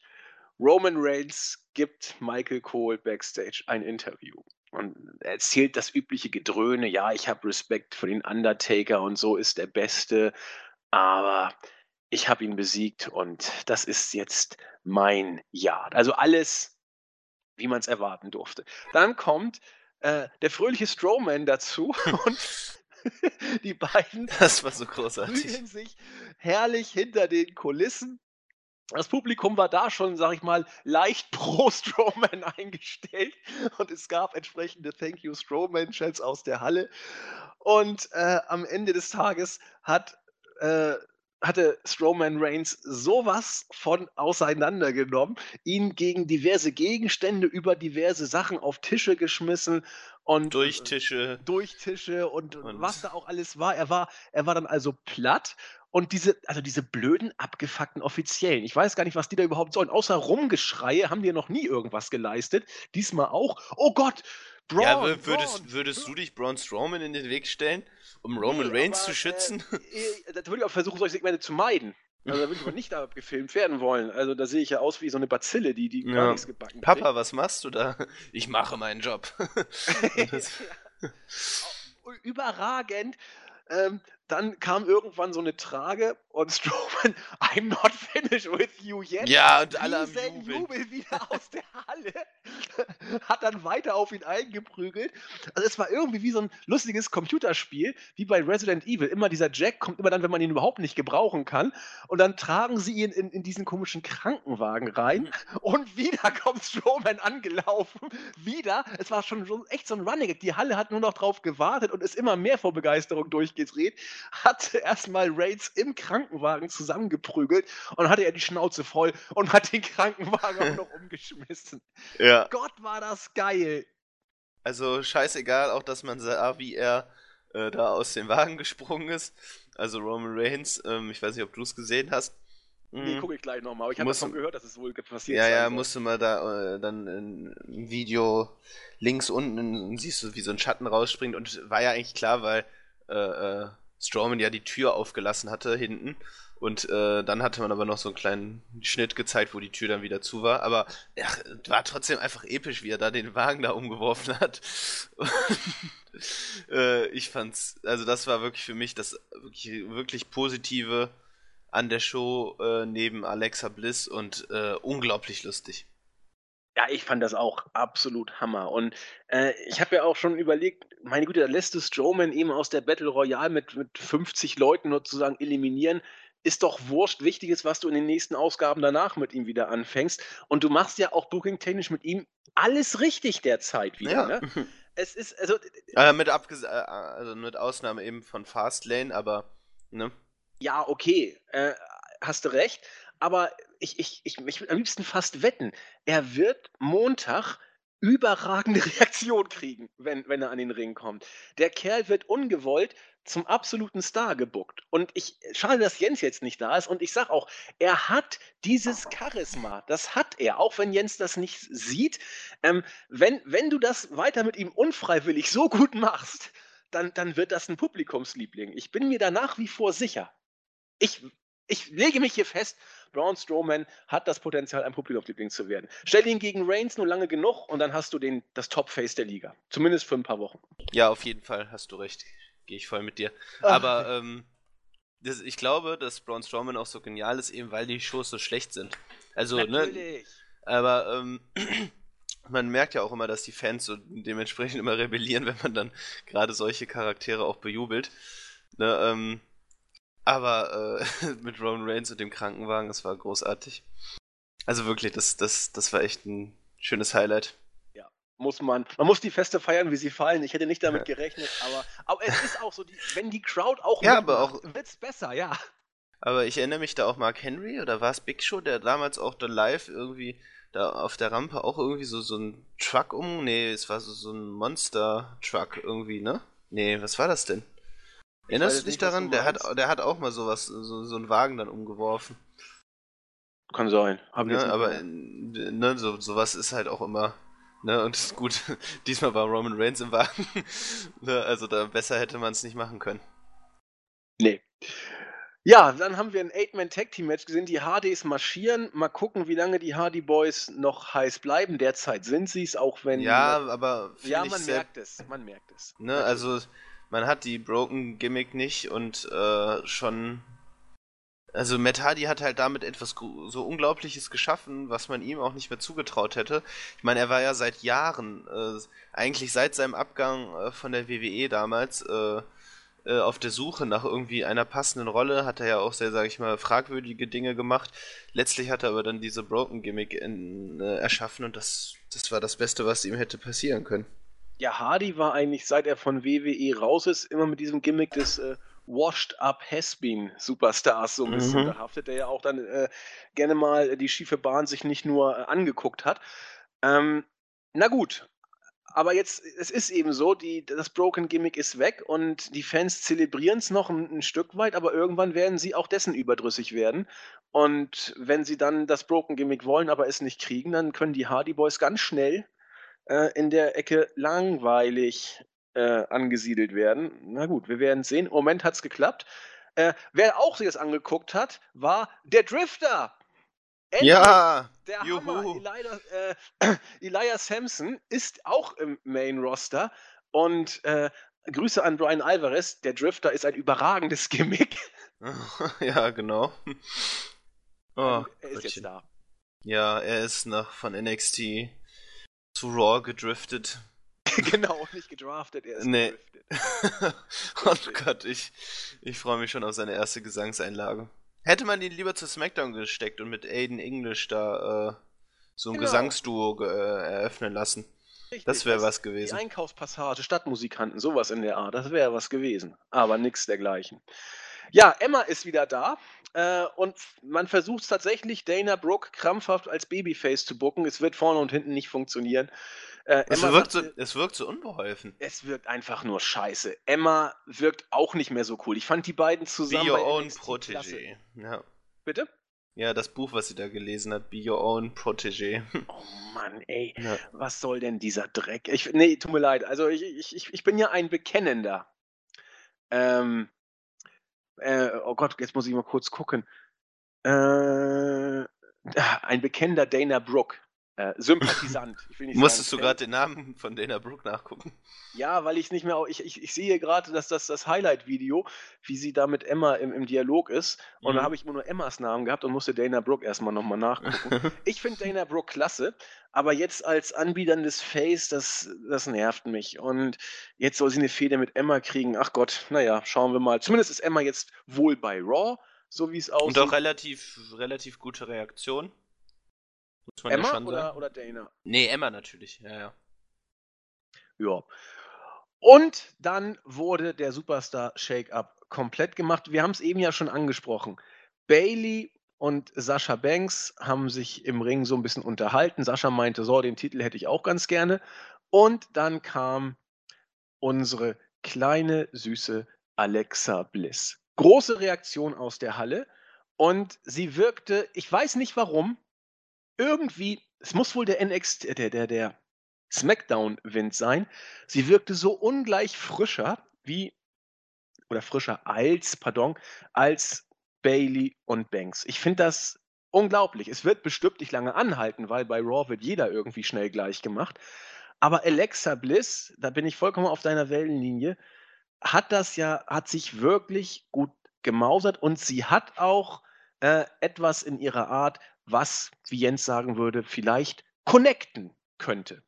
Roman Reigns gibt Michael Cole backstage ein Interview und erzählt das übliche Gedröhne, ja, ich habe Respekt für den Undertaker und so ist der Beste, aber ich habe ihn besiegt und das ist jetzt mein Jahr. Also alles, wie man es erwarten durfte. Dann kommt äh, der fröhliche Strowman dazu [laughs] und [laughs] die beiden das war so großartig. sich herrlich hinter den Kulissen. Das Publikum war da schon, sag ich mal, leicht [laughs] pro Strowman eingestellt und es gab entsprechende Thank You Strowman-Chats aus der Halle. Und äh, am Ende des Tages hat äh, hatte Strowman Reigns sowas von auseinandergenommen, ihn gegen diverse Gegenstände über diverse Sachen auf Tische geschmissen und durch Tische, durch Tische und, und, was da auch alles war. Er war, er war dann also platt und diese, also diese blöden abgefuckten Offiziellen. Ich weiß gar nicht, was die da überhaupt sollen. Außer Rumgeschreie haben die ja noch nie irgendwas geleistet. Diesmal auch. Oh Gott, Braun, ja, würdest, Braun, würdest du dich Braun Strowman in den Weg stellen, um Roman nee, Reigns aber, zu schützen? Äh, da würde ich auch versuchen, solche Segmente zu meiden. Also da würde ich aber nicht [laughs] abgefilmt werden wollen. Also da sehe ich ja aus wie so eine Bazille, die, die ja. gar nichts gebacken Papa, kriegt. was machst du da? Ich mache meinen Job. [laughs] [laughs] Überragend. Ähm, dann kam irgendwann so eine Trage und [laughs] Strowman, I'm not finished with you yet. Ja, und alle am Jubeln. Jubel wieder [laughs] aus der Halle. [laughs] Hat dann weiter auf ihn eingeprügelt. Also es war irgendwie wie so ein lustiges Computerspiel, wie bei Resident Evil. Immer dieser Jack kommt immer dann, wenn man ihn überhaupt nicht gebrauchen kann. Und dann tragen sie ihn in, in diesen komischen Krankenwagen rein. Mhm. Und wieder kommt Strowman angelaufen. Wieder. Es war schon echt so ein Running. Die Halle hat nur noch drauf gewartet und ist immer mehr vor Begeisterung durchgedreht [laughs] hat erstmal Raids im Krankenwagen zusammengeprügelt und hatte er die Schnauze voll und hat den Krankenwagen auch [laughs] noch umgeschmissen. Ja. Gott, war das geil. Also scheißegal, auch dass man sah, wie er äh, da aus dem Wagen gesprungen ist. Also Roman Reigns, ähm, ich weiß nicht, ob du es gesehen hast. Nee, mhm. gucke ich gleich nochmal. Aber ich habe davon gehört, dass es wohl passiert Ja, ja, musste mal da äh, dann ein Video links unten siehst du, wie so ein Schatten rausspringt und war ja eigentlich klar, weil äh, äh Strowman ja die Tür aufgelassen hatte hinten. Und äh, dann hatte man aber noch so einen kleinen Schnitt gezeigt, wo die Tür dann wieder zu war. Aber ja, war trotzdem einfach episch, wie er da den Wagen da umgeworfen hat. Und, [laughs] äh, ich fand's, also das war wirklich für mich das wirklich, wirklich Positive an der Show äh, neben Alexa Bliss und äh, unglaublich lustig. Ja, ich fand das auch absolut Hammer. Und äh, ich habe ja auch schon überlegt, meine Güte, da lässt du Strowman eben aus der Battle Royale mit, mit 50 Leuten sozusagen eliminieren. Ist doch wurscht. Wichtig ist, was du in den nächsten Ausgaben danach mit ihm wieder anfängst. Und du machst ja auch booking-technisch mit ihm alles richtig derzeit wieder. Ja. Ne? [laughs] Es ist, also. Äh, mit, abges äh, also mit Ausnahme eben von Fastlane, aber. Ne? Ja, okay. Äh, hast du recht. Aber ich, ich, ich, ich würde am liebsten fast wetten, er wird Montag überragende [laughs] Reaktion kriegen, wenn, wenn er an den Ring kommt. Der Kerl wird ungewollt zum absoluten Star gebuckt. Und ich, schade, dass Jens jetzt nicht da ist. Und ich sage auch, er hat dieses Charisma. Das hat er, auch wenn Jens das nicht sieht. Ähm, wenn, wenn du das weiter mit ihm unfreiwillig so gut machst, dann, dann wird das ein Publikumsliebling. Ich bin mir da nach wie vor sicher. Ich, ich lege mich hier fest, Braun Strowman hat das Potenzial, ein Publikumsliebling zu werden. Stell ihn gegen Reigns nur lange genug und dann hast du den, das Top-Face der Liga. Zumindest für ein paar Wochen. Ja, auf jeden Fall hast du recht. gehe ich voll mit dir. Ach. Aber ähm, das, ich glaube, dass Braun Strowman auch so genial ist, eben weil die Shows so schlecht sind. Also, ne, Natürlich. ne? Aber ähm, [clears throat] man merkt ja auch immer, dass die Fans so dementsprechend immer rebellieren, wenn man dann gerade solche Charaktere auch bejubelt. Ne, ähm, aber äh, [laughs] mit Roman Reigns und dem Krankenwagen, das war großartig. Also wirklich, das, das, das war echt ein schönes Highlight. Ja, muss man. Man muss die Feste feiern, wie sie fallen. Ich hätte nicht damit gerechnet, aber, aber es ist auch so, die, wenn die Crowd auch ja, aber auch wird's besser, ja. Aber ich erinnere mich da auch Mark Henry oder war es Big Show, der damals auch da live irgendwie da auf der Rampe auch irgendwie so, so ein Truck um. Nee, es war so, so ein Monster-Truck irgendwie, ne? Nee, was war das denn? Erinnerst du dich nicht, daran? Der hat, der hat auch mal sowas, so, so einen Wagen dann umgeworfen. Kann sein. Hab ne, aber ne, so, sowas ist halt auch immer. Ne, und gut, [laughs] diesmal war Roman Reigns im Wagen. [laughs] ne, also da besser hätte man es nicht machen können. Nee. Ja, dann haben wir ein Eight-Man-Tag-Team-Match gesehen. Die Hardys marschieren. Mal gucken, wie lange die Hardy Boys noch heiß bleiben. Derzeit sind sie es, auch wenn. Ja, aber. Ja, man merkt es. Man merkt es. Ne, also, man hat die Broken Gimmick nicht und äh, schon. Also, Matt Hardy hat halt damit etwas so Unglaubliches geschaffen, was man ihm auch nicht mehr zugetraut hätte. Ich meine, er war ja seit Jahren, äh, eigentlich seit seinem Abgang äh, von der WWE damals, äh, äh, auf der Suche nach irgendwie einer passenden Rolle, hat er ja auch sehr, sag ich mal, fragwürdige Dinge gemacht. Letztlich hat er aber dann diese Broken Gimmick in, äh, erschaffen und das, das war das Beste, was ihm hätte passieren können. Ja, Hardy war eigentlich, seit er von WWE raus ist, immer mit diesem Gimmick des äh, Washed Up Has-Been Superstars so ein bisschen mhm. behaftet, der ja auch dann äh, gerne mal die schiefe Bahn sich nicht nur äh, angeguckt hat. Ähm, na gut, aber jetzt, es ist eben so, die, das Broken Gimmick ist weg und die Fans zelebrieren es noch ein, ein, Stück weit, aber irgendwann werden sie auch dessen überdrüssig werden. Und wenn sie dann das Broken Gimmick wollen, aber es nicht kriegen, dann können die Hardy Boys ganz schnell äh, in der Ecke langweilig äh, angesiedelt werden. Na gut, wir werden sehen. Im Moment hat es geklappt. Äh, wer auch sich das angeguckt hat, war der Drifter. Endlich, ja, der Juhu. Hammer. Elijah, äh, [clears throat] Sampson ist auch im Main Roster und äh, Grüße an Brian Alvarez. Der Drifter ist ein überragendes [laughs] Gimmick. [laughs] ja, genau. Oh, er ist jetzt da. Ja, er ist nach von NXT zu Raw gedriftet. [laughs] genau, nicht gedraftet, er ist nee. gedriftet. [laughs] oh Gott, ich, ich freue mich schon auf seine erste Gesangseinlage. Hätte man ihn lieber zu SmackDown gesteckt und mit Aiden English da äh, so ein genau. Gesangsduo äh, eröffnen lassen. Richtig, das wäre was gewesen. Die Einkaufspassage, Stadtmusikanten, sowas in der Art, das wäre was gewesen. Aber nichts dergleichen. Ja, Emma ist wieder da äh, und man versucht tatsächlich, Dana Brooke krampfhaft als Babyface zu bucken. Es wird vorne und hinten nicht funktionieren. Äh, es, wirkt sagt, so, es wirkt so unbeholfen. Es wirkt einfach nur scheiße. Emma wirkt auch nicht mehr so cool. Ich fand die beiden zusammen. Be Your Own Protégé. Ja. Bitte? Ja, das Buch, was sie da gelesen hat, Be Your Own Protégé. [laughs] Oh Mann, ey, ja. was soll denn dieser Dreck? Ich, nee, tut mir leid. Also ich, ich, ich bin ja ein Bekennender. Ähm, äh, oh Gott, jetzt muss ich mal kurz gucken. Äh, ein bekennender Dana Brooke. Äh, Sympathisant. Musstest sagen, du gerade den Namen von Dana Brooke nachgucken? Ja, weil ich nicht mehr. Ich, ich, ich sehe gerade, dass das das Highlight-Video, wie sie da mit Emma im, im Dialog ist. Und mhm. da habe ich immer nur Emmas Namen gehabt und musste Dana Brooke erstmal nochmal nachgucken. [laughs] ich finde Dana Brooke klasse, aber jetzt als anbiederndes Face, das, das nervt mich. Und jetzt soll sie eine Fehde mit Emma kriegen. Ach Gott, naja, schauen wir mal. Zumindest ist Emma jetzt wohl bei Raw, so wie es aussieht. Und auch relativ, relativ gute Reaktion. Emma oder, oder Dana? Nee, Emma natürlich, ja, ja. Ja. Und dann wurde der Superstar Shake-Up komplett gemacht. Wir haben es eben ja schon angesprochen. Bailey und Sascha Banks haben sich im Ring so ein bisschen unterhalten. Sascha meinte, so, den Titel hätte ich auch ganz gerne. Und dann kam unsere kleine, süße Alexa Bliss. Große Reaktion aus der Halle. Und sie wirkte, ich weiß nicht warum, irgendwie, es muss wohl der NXT, äh, der, der, der SmackDown-Wind sein. Sie wirkte so ungleich frischer wie, oder frischer als, pardon, als Bailey und Banks. Ich finde das unglaublich. Es wird bestimmt nicht lange anhalten, weil bei Raw wird jeder irgendwie schnell gleich gemacht. Aber Alexa Bliss, da bin ich vollkommen auf deiner Wellenlinie, hat das ja hat sich wirklich gut gemausert und sie hat auch, äh, etwas in ihrer Art, was, wie Jens sagen würde, vielleicht connecten könnte.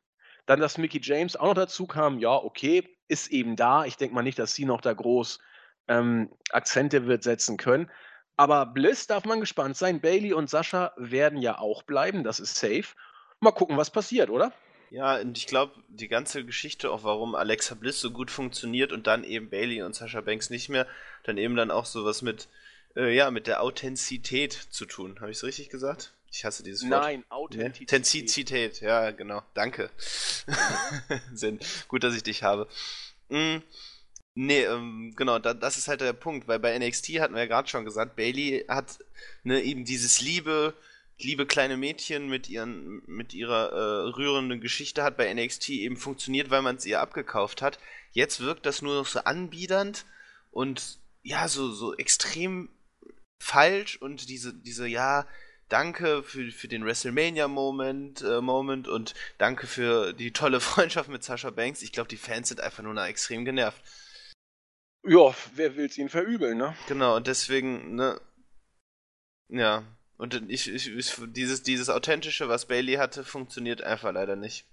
Dann, dass Mickie James auch noch dazu kam, ja, okay, ist eben da. Ich denke mal nicht, dass sie noch da groß, ähm, Akzente wird setzen können. Aber Bliss darf man gespannt sein. Bailey und Sascha werden ja auch bleiben, das ist safe. Mal gucken, was passiert, oder? Ja, und ich glaube, die ganze Geschichte, auch warum Alexa Bliss so gut funktioniert und dann eben Bailey und Sascha Banks nicht mehr, dann eben dann auch sowas mit, äh, ja, mit der Authentizität zu tun. Habe ich es richtig gesagt? Ich hasse dieses Wort. Nein, Authentizität. Authentizität, ja, genau. Danke. [laughs] Sinn. Gut, dass ich dich habe. Mhm. Nee, ähm, genau, da, das ist halt der Punkt, weil bei NXT hatten wir ja gerade schon gesagt, Bailey hat ne, eben dieses liebe, liebe kleine Mädchen mit ihren, mit ihrer äh, rührenden Geschichte hat bei NXT eben funktioniert, weil man es ihr abgekauft hat. Jetzt wirkt das nur noch so anbiedernd und ja, so, so extrem falsch und diese, diese, ja, danke für, für den WrestleMania-Moment äh, Moment und danke für die tolle [laughs] Freundschaft mit Sascha Banks. Ich glaube, die Fans sind einfach nur noch extrem genervt. Ja, wer will es ihnen verübeln, ne? Genau, und deswegen, ne. Ja. Und ich, ich, ich, dieses, dieses Authentische, was Bailey hatte, funktioniert einfach leider nicht.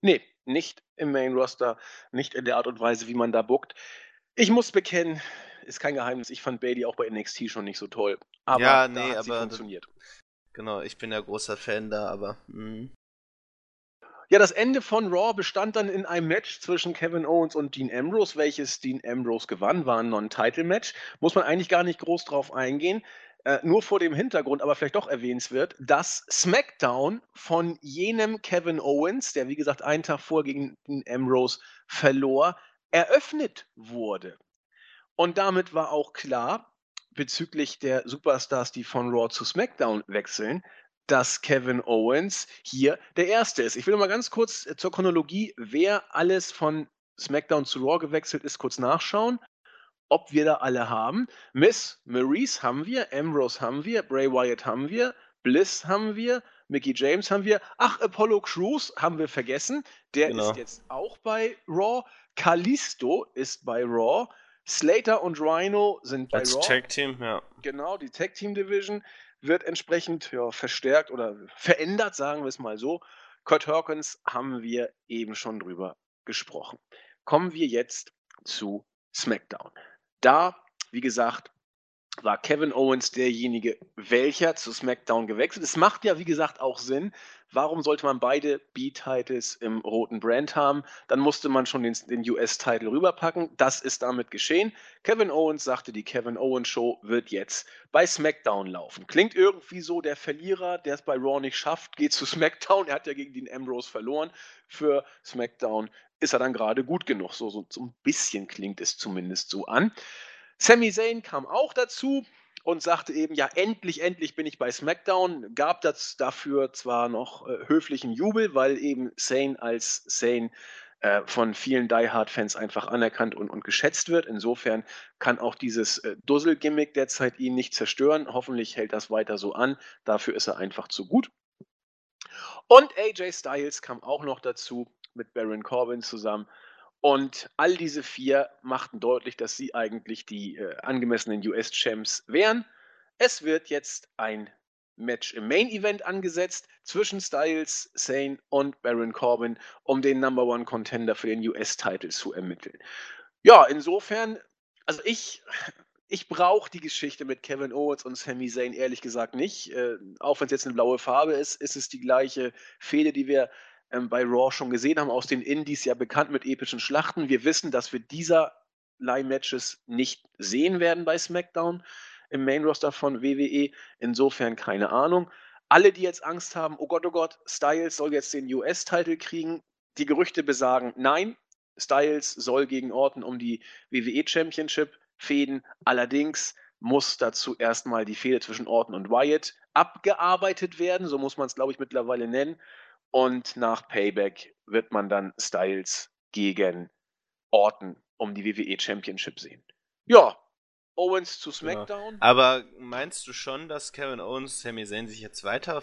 Nee, nicht im Main Roster, nicht in der Art und Weise, wie man da bookt. Ich muss bekennen, ist kein Geheimnis, ich fand Bailey auch bei NXT schon nicht so toll. Aber ja, nee, aber funktioniert. Genau, ich bin ja großer Fan da, aber. Mh. Ja, das Ende von Raw bestand dann in einem Match zwischen Kevin Owens und Dean Ambrose, welches Dean Ambrose gewann, war ein Non-Title-Match. Muss man eigentlich gar nicht groß drauf eingehen. Äh, nur vor dem Hintergrund, aber vielleicht doch erwähnenswert, dass SmackDown von jenem Kevin Owens, der wie gesagt einen Tag vor gegen Dean Ambrose verlor, eröffnet wurde. Und damit war auch klar, bezüglich der Superstars, die von Raw zu SmackDown wechseln, dass Kevin Owens hier der Erste ist. Ich will mal ganz kurz äh, zur Chronologie, wer alles von SmackDown zu Raw gewechselt ist, kurz nachschauen, ob wir da alle haben. Miss Maurice haben wir, Ambrose haben wir, Bray Wyatt haben wir, Bliss haben wir, Mickey James haben wir. Ach, Apollo Crews haben wir vergessen. Der genau. ist jetzt auch bei Raw. Kalisto ist bei Raw. Slater und Rhino sind bei Als Raw. Tag Team, ja. Genau, die Tag Team Division wird entsprechend ja, verstärkt oder verändert, sagen wir es mal so. Kurt Hawkins haben wir eben schon drüber gesprochen. Kommen wir jetzt zu SmackDown. Da, wie gesagt, war Kevin Owens derjenige, welcher zu SmackDown gewechselt ist. Es macht ja, wie gesagt, auch Sinn. Warum sollte man beide B-Titles im roten Brand haben? Dann musste man schon den, den US-Title rüberpacken. Das ist damit geschehen. Kevin Owens sagte, die Kevin Owens Show wird jetzt bei SmackDown laufen. Klingt irgendwie so, der Verlierer, der es bei Raw nicht schafft, geht zu SmackDown. Er hat ja gegen den Ambrose verloren. Für SmackDown ist er dann gerade gut genug. So, so, so ein bisschen klingt es zumindest so an. Sami Zayn kam auch dazu und sagte eben, ja, endlich, endlich bin ich bei SmackDown. Gab das dafür zwar noch äh, höflichen Jubel, weil eben Zayn als Zayn äh, von vielen Die Hard-Fans einfach anerkannt und, und geschätzt wird. Insofern kann auch dieses äh, Dussel-Gimmick derzeit ihn nicht zerstören. Hoffentlich hält das weiter so an. Dafür ist er einfach zu gut. Und AJ Styles kam auch noch dazu mit Baron Corbin zusammen. Und all diese vier machten deutlich, dass sie eigentlich die äh, angemessenen US-Champs wären. Es wird jetzt ein Match im Main Event angesetzt zwischen Styles, Sane und Baron Corbin, um den Number One Contender für den US-Titel zu ermitteln. Ja, insofern, also ich, ich brauche die Geschichte mit Kevin Owens und Sami Zayn ehrlich gesagt nicht. Äh, auch wenn es jetzt eine blaue Farbe ist, ist es die gleiche Fehde, die wir ähm, bei Raw schon gesehen haben, aus den Indies ja bekannt mit epischen Schlachten. Wir wissen, dass wir dieser Matches nicht sehen werden bei SmackDown im Main Roster von WWE. Insofern keine Ahnung. Alle, die jetzt Angst haben, oh Gott, oh Gott, Styles soll jetzt den US-Titel kriegen, die Gerüchte besagen, nein, Styles soll gegen Orton um die WWE Championship fäden. Allerdings muss dazu erstmal die Fehde zwischen Orton und Wyatt abgearbeitet werden, so muss man es, glaube ich, mittlerweile nennen. Und nach Payback wird man dann Styles gegen Orton um die WWE Championship sehen. Ja, Owens zu SmackDown. Ja. Aber meinst du schon, dass Kevin Owens Sami Zayn sich jetzt weiter,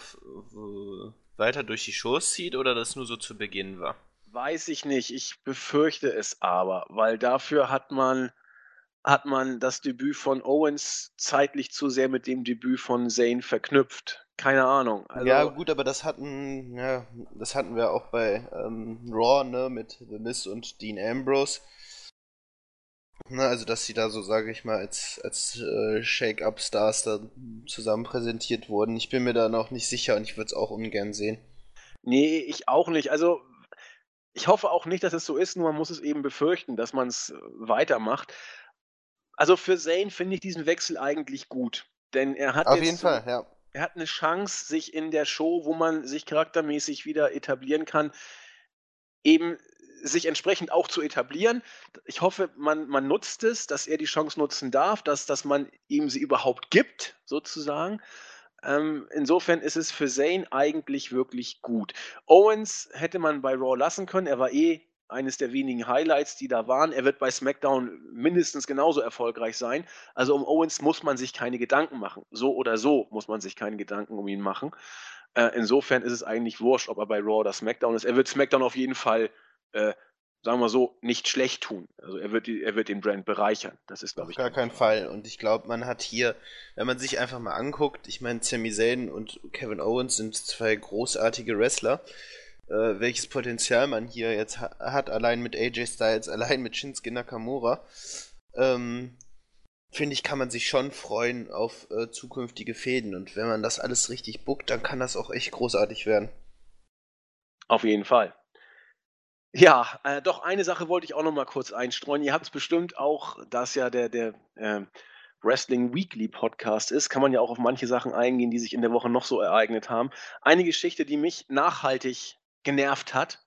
weiter durch die Shows zieht oder das nur so zu Beginn war? Weiß ich nicht. Ich befürchte es aber, weil dafür hat man hat man das Debüt von Owens zeitlich zu sehr mit dem Debüt von Zayn verknüpft. Keine Ahnung. Also, ja, gut, aber das hatten, ja, das hatten wir auch bei ähm, Raw, ne, mit The Miz und Dean Ambrose. Ne, also, dass sie da so, sage ich mal, als, als äh, Shake-Up-Stars da zusammen präsentiert wurden. Ich bin mir da noch nicht sicher und ich würde es auch ungern sehen. Nee, ich auch nicht. Also, ich hoffe auch nicht, dass es so ist, nur man muss es eben befürchten, dass man es weitermacht. Also für Zane finde ich diesen Wechsel eigentlich gut, denn er hat Auf jeden Fall, ja. Er hat eine Chance, sich in der Show, wo man sich charaktermäßig wieder etablieren kann, eben sich entsprechend auch zu etablieren. Ich hoffe, man, man nutzt es, dass er die Chance nutzen darf, dass, dass man ihm sie überhaupt gibt, sozusagen. Ähm, insofern ist es für Zane eigentlich wirklich gut. Owens hätte man bei Raw lassen können. Er war eh eines der wenigen Highlights, die da waren. Er wird bei SmackDown mindestens genauso erfolgreich sein. Also um Owens muss man sich keine Gedanken machen. So oder so muss man sich keine Gedanken um ihn machen. Äh, insofern ist es eigentlich wurscht, ob er bei Raw oder SmackDown ist. Er wird SmackDown auf jeden Fall, äh, sagen wir so, nicht schlecht tun. Also er wird, er wird den Brand bereichern. Das ist, glaube ich. Gar kein Fall. Und ich glaube, man hat hier, wenn man sich einfach mal anguckt, ich meine, Sami Zayn und Kevin Owens sind zwei großartige Wrestler äh, welches Potenzial man hier jetzt ha hat, allein mit AJ Styles, allein mit Shinsuke Nakamura, ähm, finde ich, kann man sich schon freuen auf äh, zukünftige Fäden. Und wenn man das alles richtig bookt, dann kann das auch echt großartig werden. Auf jeden Fall. Ja, äh, doch eine Sache wollte ich auch noch mal kurz einstreuen. Ihr habt es bestimmt auch, dass ja der, der äh, Wrestling Weekly Podcast ist, kann man ja auch auf manche Sachen eingehen, die sich in der Woche noch so ereignet haben. Eine Geschichte, die mich nachhaltig genervt hat,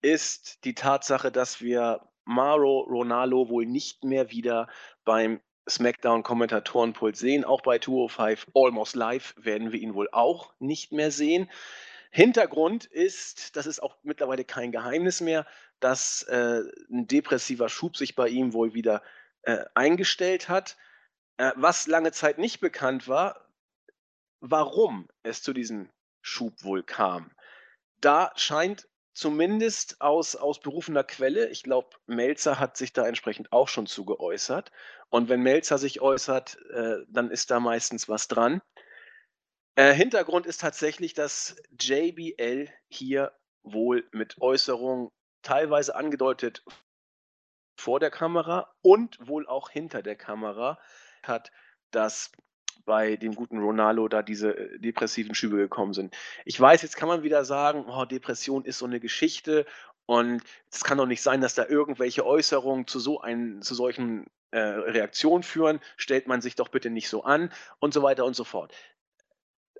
ist die Tatsache, dass wir Maro Ronaldo wohl nicht mehr wieder beim SmackDown-Kommentatorenpult sehen. Auch bei 205 Almost Live werden wir ihn wohl auch nicht mehr sehen. Hintergrund ist, das ist auch mittlerweile kein Geheimnis mehr, dass äh, ein depressiver Schub sich bei ihm wohl wieder äh, eingestellt hat. Äh, was lange Zeit nicht bekannt war, warum es zu diesem Schub wohl kam da scheint zumindest aus, aus berufener Quelle, ich glaube, Melzer hat sich da entsprechend auch schon zu geäußert. Und wenn Melzer sich äußert, äh, dann ist da meistens was dran. Äh, Hintergrund ist tatsächlich, dass JBL hier wohl mit Äußerungen teilweise angedeutet vor der Kamera und wohl auch hinter der Kamera hat, dass bei dem guten Ronaldo da diese äh, depressiven Schübe gekommen sind. Ich weiß, jetzt kann man wieder sagen, oh, Depression ist so eine Geschichte und es kann doch nicht sein, dass da irgendwelche Äußerungen zu so einen, zu solchen äh, Reaktionen führen. Stellt man sich doch bitte nicht so an und so weiter und so fort.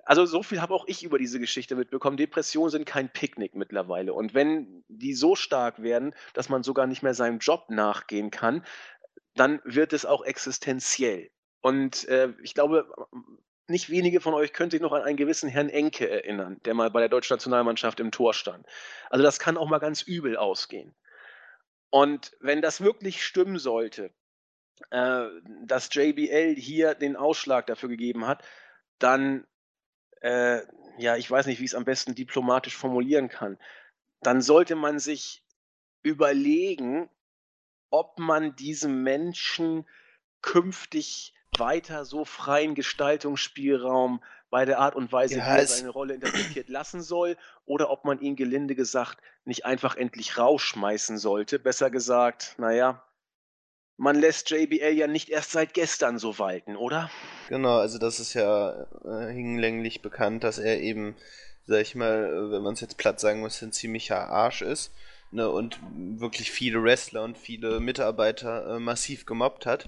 Also so viel habe auch ich über diese Geschichte mitbekommen. Depressionen sind kein Picknick mittlerweile. Und wenn die so stark werden, dass man sogar nicht mehr seinem Job nachgehen kann, dann wird es auch existenziell. Und äh, ich glaube, nicht wenige von euch können sich noch an einen gewissen Herrn Enke erinnern, der mal bei der deutschen Nationalmannschaft im Tor stand. Also das kann auch mal ganz übel ausgehen. Und wenn das wirklich stimmen sollte, äh, dass JBL hier den Ausschlag dafür gegeben hat, dann, äh, ja, ich weiß nicht, wie ich es am besten diplomatisch formulieren kann, dann sollte man sich überlegen, ob man diesem Menschen künftig weiter so freien Gestaltungsspielraum bei der Art und Weise, ja, wie er seine Rolle interpretiert lassen soll, oder ob man ihn gelinde gesagt nicht einfach endlich rausschmeißen sollte. Besser gesagt, naja, man lässt JBL ja nicht erst seit gestern so walten, oder? Genau, also das ist ja äh, hinlänglich bekannt, dass er eben, sag ich mal, wenn man es jetzt platt sagen muss, ein ziemlicher Arsch ist. Ne, und wirklich viele Wrestler und viele Mitarbeiter äh, massiv gemobbt hat.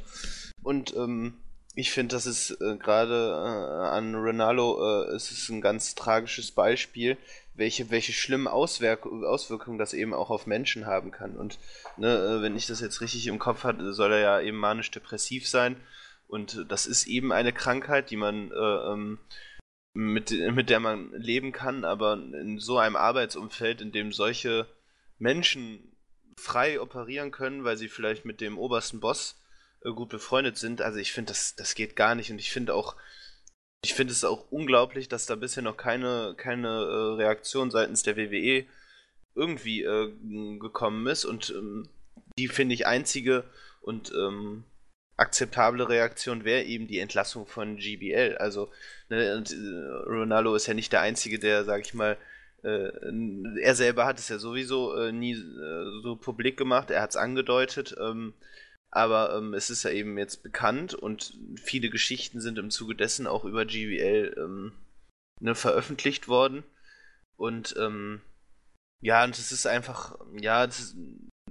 Und ähm, ich finde, das ist äh, gerade äh, an Ronaldo äh, ist es ein ganz tragisches Beispiel, welche, welche schlimmen Auswirk Auswirkungen das eben auch auf Menschen haben kann. Und ne, äh, wenn ich das jetzt richtig im Kopf hatte, soll er ja eben manisch-depressiv sein. Und das ist eben eine Krankheit, die man äh, ähm, mit, mit der man leben kann, aber in so einem Arbeitsumfeld, in dem solche Menschen frei operieren können, weil sie vielleicht mit dem obersten Boss gut befreundet sind. Also ich finde, das, das geht gar nicht. Und ich finde auch, ich finde es auch unglaublich, dass da bisher noch keine, keine äh, Reaktion seitens der WWE irgendwie äh, gekommen ist und ähm, die, finde ich, einzige und ähm, akzeptable Reaktion wäre eben die Entlassung von GBL. Also, ne, und, äh, Ronaldo ist ja nicht der Einzige, der, sag ich mal, äh, er selber hat es ja sowieso äh, nie äh, so publik gemacht, er hat es angedeutet, ähm, aber ähm, es ist ja eben jetzt bekannt und viele Geschichten sind im Zuge dessen auch über GBL ähm, ne, veröffentlicht worden. Und ähm, ja, und es ist einfach, ja, ist,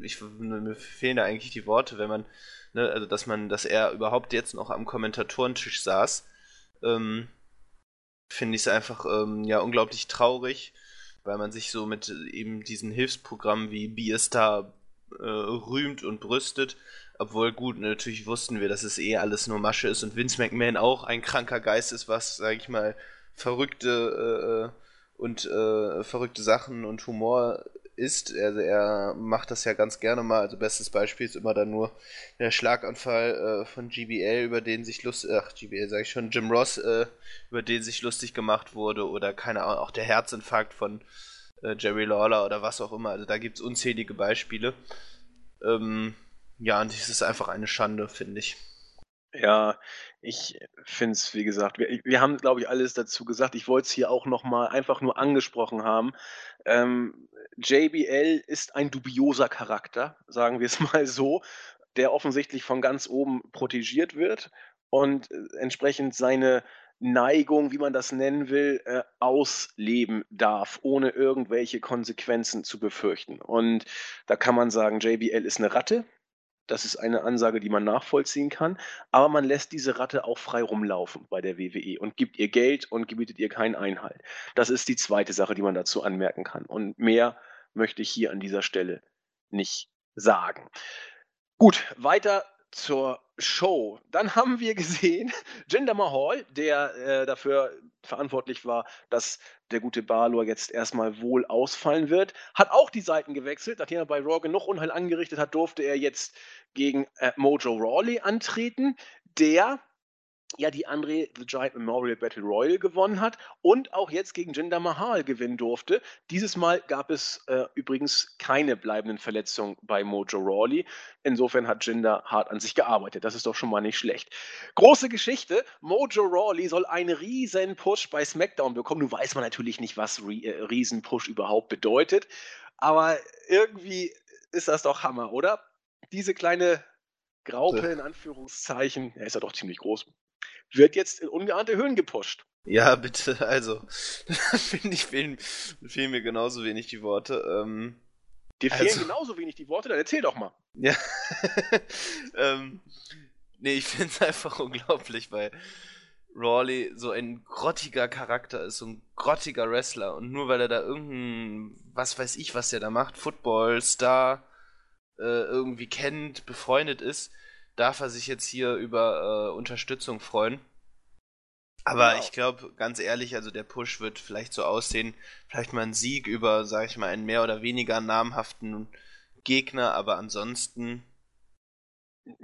ich, mir fehlen da eigentlich die Worte, wenn man, ne, also dass man, dass er überhaupt jetzt noch am Kommentatorentisch saß, ähm, finde ich es einfach ähm, ja unglaublich traurig, weil man sich so mit eben diesen Hilfsprogrammen wie Be a Star äh, rühmt und brüstet. Obwohl, gut, natürlich wussten wir, dass es eh alles nur Masche ist und Vince McMahon auch ein kranker Geist ist, was, sag ich mal, verrückte äh, und äh, verrückte Sachen und Humor ist. Also er macht das ja ganz gerne mal. Also bestes Beispiel ist immer dann nur der Schlaganfall äh, von GBL, über den sich lustig, ach GBL sage ich schon, Jim Ross, äh, über den sich lustig gemacht wurde oder keine Ahnung, auch der Herzinfarkt von äh, Jerry Lawler oder was auch immer. Also da gibt es unzählige Beispiele. Ähm, ja, und es ist einfach eine Schande, finde ich. Ja, ich finde es, wie gesagt, wir, wir haben, glaube ich, alles dazu gesagt. Ich wollte es hier auch nochmal einfach nur angesprochen haben. Ähm, JBL ist ein dubioser Charakter, sagen wir es [laughs] mal so, der offensichtlich von ganz oben protegiert wird und äh, entsprechend seine Neigung, wie man das nennen will, äh, ausleben darf, ohne irgendwelche Konsequenzen zu befürchten. Und da kann man sagen, JBL ist eine Ratte, das ist eine Ansage, die man nachvollziehen kann. Aber man lässt diese Ratte auch frei rumlaufen bei der WWE und gibt ihr Geld und gebietet ihr keinen Einhalt. Das ist die zweite Sache, die man dazu anmerken kann. Und mehr möchte ich hier an dieser Stelle nicht sagen. Gut, weiter zur Show. Dann haben wir gesehen, [laughs] Jinder Mahal, der äh, dafür verantwortlich war, dass der gute Balor jetzt erstmal wohl ausfallen wird, hat auch die Seiten gewechselt. Nachdem er bei Raw genug Unheil angerichtet hat, durfte er jetzt gegen äh, Mojo Rawley antreten, der ja die Andre the Giant Memorial Battle Royal gewonnen hat und auch jetzt gegen Jinder Mahal gewinnen durfte. Dieses Mal gab es äh, übrigens keine bleibenden Verletzungen bei Mojo Rawley. Insofern hat Jinder hart an sich gearbeitet. Das ist doch schon mal nicht schlecht. Große Geschichte. Mojo Rawley soll einen riesen Push bei SmackDown bekommen. Nun weiß man natürlich nicht, was äh, riesen Push überhaupt bedeutet. Aber irgendwie ist das doch Hammer, oder? Diese kleine Graupe in Anführungszeichen, er ist ja doch ziemlich groß, wird jetzt in ungeahnte Höhen gepusht. Ja, bitte, also, [laughs] finde ich, fehlen, fehlen, mir genauso wenig die Worte. Ähm, Dir fehlen also, genauso wenig die Worte, dann erzähl doch mal. Ja. [laughs] ähm, nee, ich finde es [laughs] einfach unglaublich, weil Rawley so ein grottiger Charakter ist, so ein grottiger Wrestler und nur weil er da irgendein, was weiß ich, was der da macht, Football, Star, äh, irgendwie kennt, befreundet ist, darf er sich jetzt hier über äh, Unterstützung freuen. Aber genau. ich glaube, ganz ehrlich, also der Push wird vielleicht so aussehen, vielleicht mal ein Sieg über, sag ich mal, einen mehr oder weniger namhaften Gegner, aber ansonsten.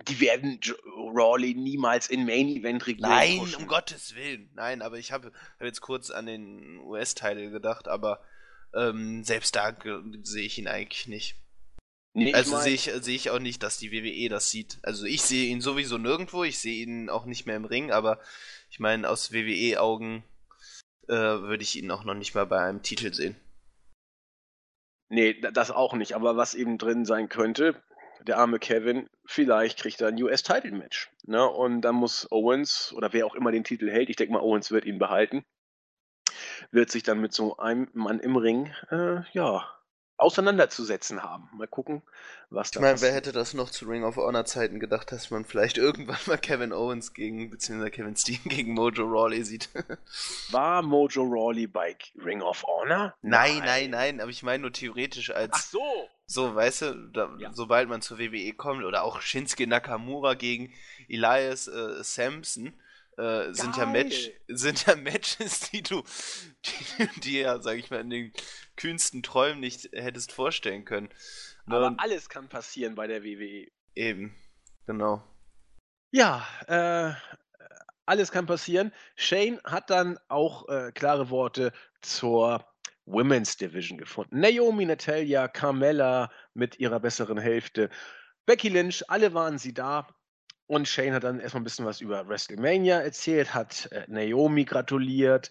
Die werden Rawley niemals in Main Event regieren. Nein, pushen. um Gottes Willen. Nein, aber ich habe hab jetzt kurz an den US-Teil gedacht, aber ähm, selbst da sehe ich ihn eigentlich nicht. Nee, also sehe ich, seh ich auch nicht, dass die WWE das sieht. Also ich sehe ihn sowieso nirgendwo, ich sehe ihn auch nicht mehr im Ring, aber ich meine, aus WWE-Augen äh, würde ich ihn auch noch nicht mal bei einem Titel sehen. Nee, das auch nicht. Aber was eben drin sein könnte, der arme Kevin, vielleicht kriegt er ein US-Title-Match. Ne? Und dann muss Owens oder wer auch immer den Titel hält, ich denke mal, Owens wird ihn behalten, wird sich dann mit so einem Mann im Ring, äh, ja, auseinanderzusetzen haben. Mal gucken, was da Ich meine, wer hätte das noch zu Ring of Honor Zeiten gedacht, dass man vielleicht [laughs] irgendwann mal Kevin Owens gegen, beziehungsweise Kevin Steen gegen Mojo Rawley sieht. [laughs] War Mojo Rawley bei Ring of Honor? Nein, nein, nein, nein aber ich meine nur theoretisch als. Ach so! So, weißt du, da, ja. sobald man zur WWE kommt, oder auch Shinsuke Nakamura gegen Elias äh, Sampson, äh, sind, ja Match, sind ja Matches, [laughs] die du, die, die ja, sag ich mal, in den kühnsten Träumen nicht hättest vorstellen können. Aber Und alles kann passieren bei der WWE. Eben, genau. Ja, äh, alles kann passieren. Shane hat dann auch äh, klare Worte zur Women's Division gefunden. Naomi, Natalia, Carmella mit ihrer besseren Hälfte, Becky Lynch, alle waren sie da. Und Shane hat dann erstmal ein bisschen was über WrestleMania erzählt, hat äh, Naomi gratuliert.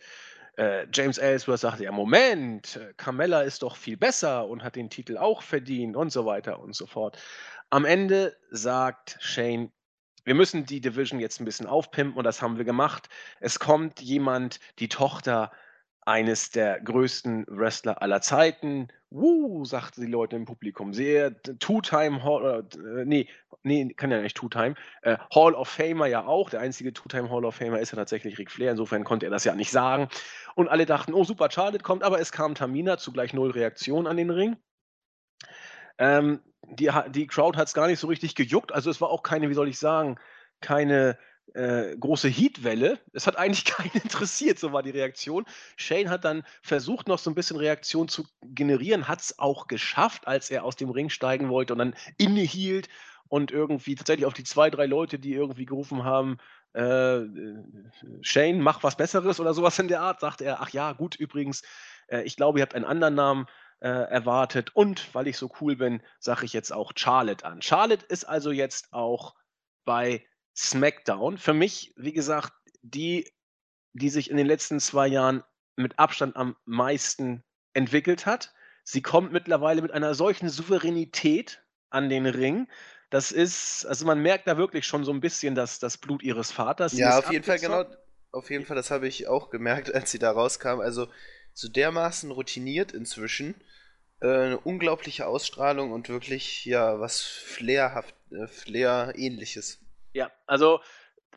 Äh, James Ellsworth sagte, ja, Moment, äh, Carmella ist doch viel besser und hat den Titel auch verdient und so weiter und so fort. Am Ende sagt Shane, wir müssen die Division jetzt ein bisschen aufpimpen und das haben wir gemacht. Es kommt jemand, die Tochter eines der größten Wrestler aller Zeiten. Wuh, sagten die Leute im Publikum. Sehr Two-Time Hall, äh, nee, nee, kann ja nicht Two-Time. Äh, Hall of Famer ja auch. Der einzige Two-Time Hall of Famer ist ja tatsächlich Ric Flair. Insofern konnte er das ja nicht sagen. Und alle dachten, oh super, Charlotte kommt, aber es kam Tamina, zugleich null Reaktion an den Ring. Ähm, die, die Crowd hat es gar nicht so richtig gejuckt. Also es war auch keine, wie soll ich sagen, keine äh, große Heatwelle. Es hat eigentlich [laughs] keinen interessiert, so war die Reaktion. Shane hat dann versucht, noch so ein bisschen Reaktion zu generieren, hat es auch geschafft, als er aus dem Ring steigen wollte und dann innehielt und irgendwie tatsächlich auf die zwei, drei Leute, die irgendwie gerufen haben, äh, Shane, mach was Besseres oder sowas in der Art, sagte er, ach ja, gut, übrigens, äh, ich glaube, ihr habt einen anderen Namen äh, erwartet und weil ich so cool bin, sage ich jetzt auch Charlotte an. Charlotte ist also jetzt auch bei SmackDown. Für mich, wie gesagt, die, die sich in den letzten zwei Jahren mit Abstand am meisten entwickelt hat. Sie kommt mittlerweile mit einer solchen Souveränität an den Ring. Das ist, also man merkt da wirklich schon so ein bisschen das, das Blut ihres Vaters. Ja, auf jeden Fall, genau. Auf jeden Fall, das habe ich auch gemerkt, [laughs] als sie da rauskam. Also so dermaßen routiniert inzwischen. Äh, eine unglaubliche Ausstrahlung und wirklich, ja, was Flairhaft, äh, Flair-ähnliches. Ja, also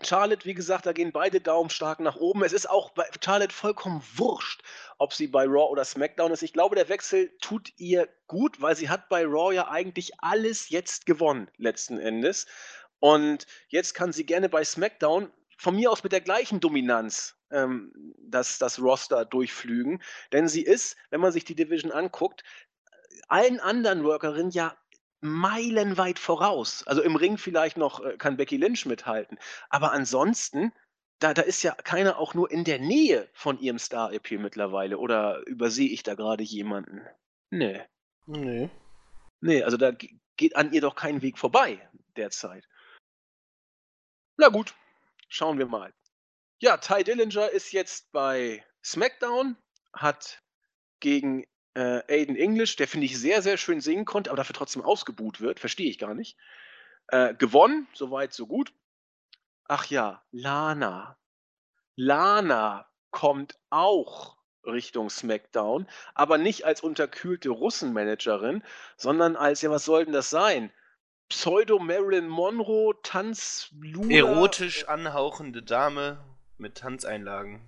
Charlotte, wie gesagt, da gehen beide Daumen stark nach oben. Es ist auch bei Charlotte vollkommen wurscht, ob sie bei Raw oder SmackDown ist. Ich glaube, der Wechsel tut ihr gut, weil sie hat bei Raw ja eigentlich alles jetzt gewonnen, letzten Endes. Und jetzt kann sie gerne bei SmackDown von mir aus mit der gleichen Dominanz ähm, das, das Roster durchflügen. Denn sie ist, wenn man sich die Division anguckt, allen anderen Workerinnen ja meilenweit voraus. Also im Ring vielleicht noch äh, kann Becky Lynch mithalten. Aber ansonsten, da, da ist ja keiner auch nur in der Nähe von ihrem Star-Appeal mittlerweile. Oder übersehe ich da gerade jemanden? Nee. Nee. Nee, also da geht an ihr doch kein Weg vorbei derzeit. Na gut, schauen wir mal. Ja, Ty Dillinger ist jetzt bei SmackDown, hat gegen äh, Aiden English, der finde ich sehr, sehr schön singen konnte, aber dafür trotzdem ausgebuht wird, verstehe ich gar nicht. Äh, gewonnen, soweit, so gut. Ach ja, Lana. Lana kommt auch Richtung SmackDown, aber nicht als unterkühlte Russenmanagerin, sondern als, ja, was soll denn das sein? Pseudo Marilyn Monroe, Tanz, Erotisch anhauchende Dame mit Tanzeinlagen.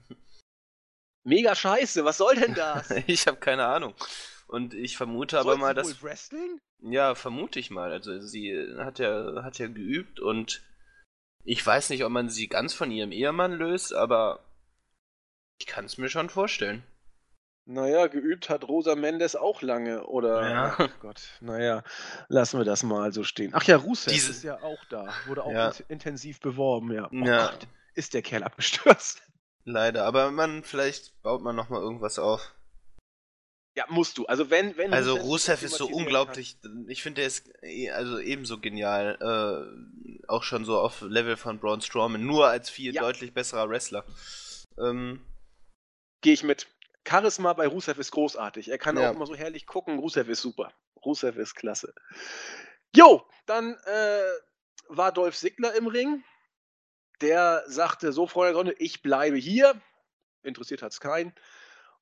Mega scheiße, was soll denn das? [laughs] ich habe keine Ahnung. Und ich vermute Soll aber mal, dass. Wrestling? Ja, vermute ich mal. Also sie hat ja, hat ja geübt und ich weiß nicht, ob man sie ganz von ihrem Ehemann löst, aber ich kann es mir schon vorstellen. Naja, geübt hat Rosa Mendes auch lange, oder? Ja. Ach Gott, naja, lassen wir das mal so stehen. Ach ja, Rusev Diese... ist ja auch da, wurde auch ja. intensiv beworben, ja. Oh ja. Gott, ist der Kerl abgestürzt. Leider, aber man, vielleicht baut man nochmal irgendwas auf. Ja, musst du. Also wenn, wenn Also Rusev ist so unglaublich, kann. ich finde der ist eh, also ebenso genial, äh, auch schon so auf Level von Braun Strowman, nur als viel ja. deutlich besserer Wrestler. Ähm, Gehe ich mit. Charisma bei Rusev ist großartig. Er kann ja. auch immer so herrlich gucken. Rusev ist super. Rusev ist klasse. Jo, dann äh, war Dolph Ziggler im Ring der sagte so vor der Sonne, ich bleibe hier. Interessiert hat es keinen.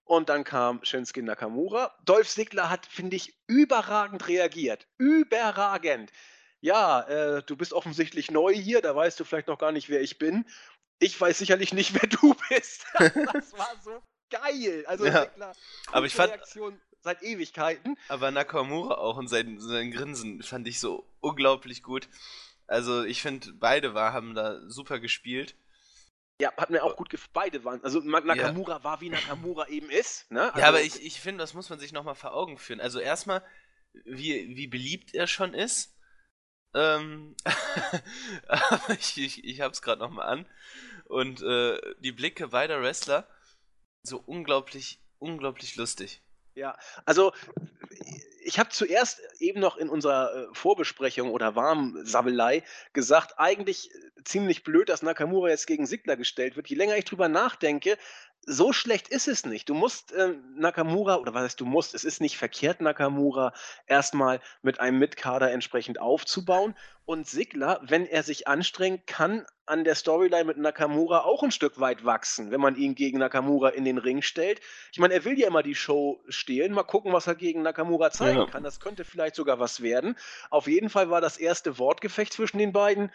Und dann kam Shinsuke Nakamura. Dolph Ziggler hat, finde ich, überragend reagiert. Überragend. Ja, äh, du bist offensichtlich neu hier, da weißt du vielleicht noch gar nicht, wer ich bin. Ich weiß sicherlich nicht, [laughs] wer du bist. [laughs] das war so geil. Also ja. Ziggler, aber ich fand Reaktion seit Ewigkeiten. Aber Nakamura auch und sein, sein Grinsen fand ich so unglaublich gut. Also ich finde, beide war, haben da super gespielt. Ja, hat mir auch gut gefallen. Beide waren. Also Nakamura ja. war, wie Nakamura eben ist. Ne? Also, ja, aber ich, ich finde, das muss man sich nochmal vor Augen führen. Also erstmal, wie, wie beliebt er schon ist. Ähm, [laughs] aber ich, ich, ich hab's gerade nochmal an. Und äh, die Blicke beider Wrestler, so unglaublich, unglaublich lustig. Ja, also ich habe zuerst eben noch in unserer äh, Vorbesprechung oder Warmsabbelei gesagt, eigentlich äh, ziemlich blöd, dass Nakamura jetzt gegen Sigler gestellt wird. Je länger ich drüber nachdenke, so schlecht ist es nicht. Du musst äh, Nakamura, oder was heißt du musst, es ist nicht verkehrt, Nakamura erstmal mit einem Mitkader entsprechend aufzubauen. Und Sigler, wenn er sich anstrengt, kann an der Storyline mit Nakamura auch ein Stück weit wachsen, wenn man ihn gegen Nakamura in den Ring stellt. Ich meine, er will ja immer die Show stehlen. Mal gucken, was er gegen Nakamura zeigen ja. kann. Das könnte vielleicht sogar was werden. Auf jeden Fall war das erste Wortgefecht zwischen den beiden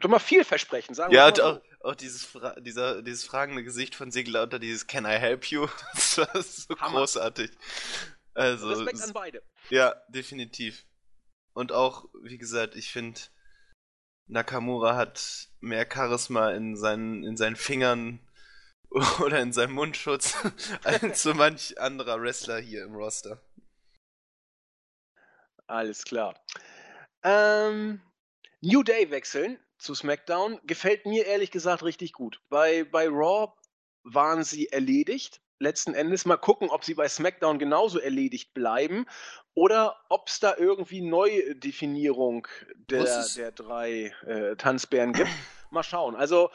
doch mal vielversprechend, sagen ja, wir mal. Ja, auch, auch dieses, Fra dieser, dieses fragende Gesicht von Sigler unter dieses Can I help you? [laughs] Das war so Hammer. großartig. Also, Respekt an beide. Ja, definitiv. Und auch, wie gesagt, ich finde, Nakamura hat mehr Charisma in seinen, in seinen Fingern [laughs] oder in seinem Mundschutz [laughs] als so manch anderer Wrestler hier im Roster. Alles klar. Ähm, New Day wechseln zu SmackDown gefällt mir ehrlich gesagt richtig gut. Bei, bei Raw waren sie erledigt. Letzten Endes mal gucken, ob sie bei SmackDown genauso erledigt bleiben oder ob es da irgendwie Neudefinierung der, der drei äh, Tanzbären gibt. [clears throat] Mal schauen. Also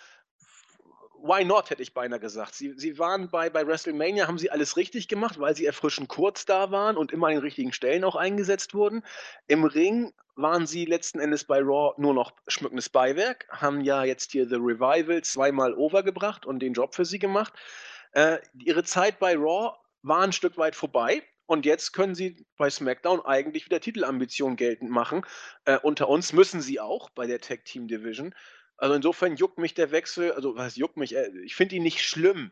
why not, hätte ich beinahe gesagt. Sie, sie waren bei, bei WrestleMania, haben sie alles richtig gemacht, weil sie erfrischend kurz da waren und immer an den richtigen Stellen auch eingesetzt wurden. Im Ring waren sie letzten Endes bei Raw nur noch schmückendes Beiwerk, haben ja jetzt hier The Revival zweimal overgebracht und den Job für sie gemacht. Äh, ihre Zeit bei Raw war ein Stück weit vorbei. Und jetzt können sie bei SmackDown eigentlich wieder Titelambitionen geltend machen. Äh, unter uns müssen sie auch bei der Tag Team Division. Also insofern juckt mich der Wechsel, also was juckt mich, äh, ich finde ihn nicht schlimm.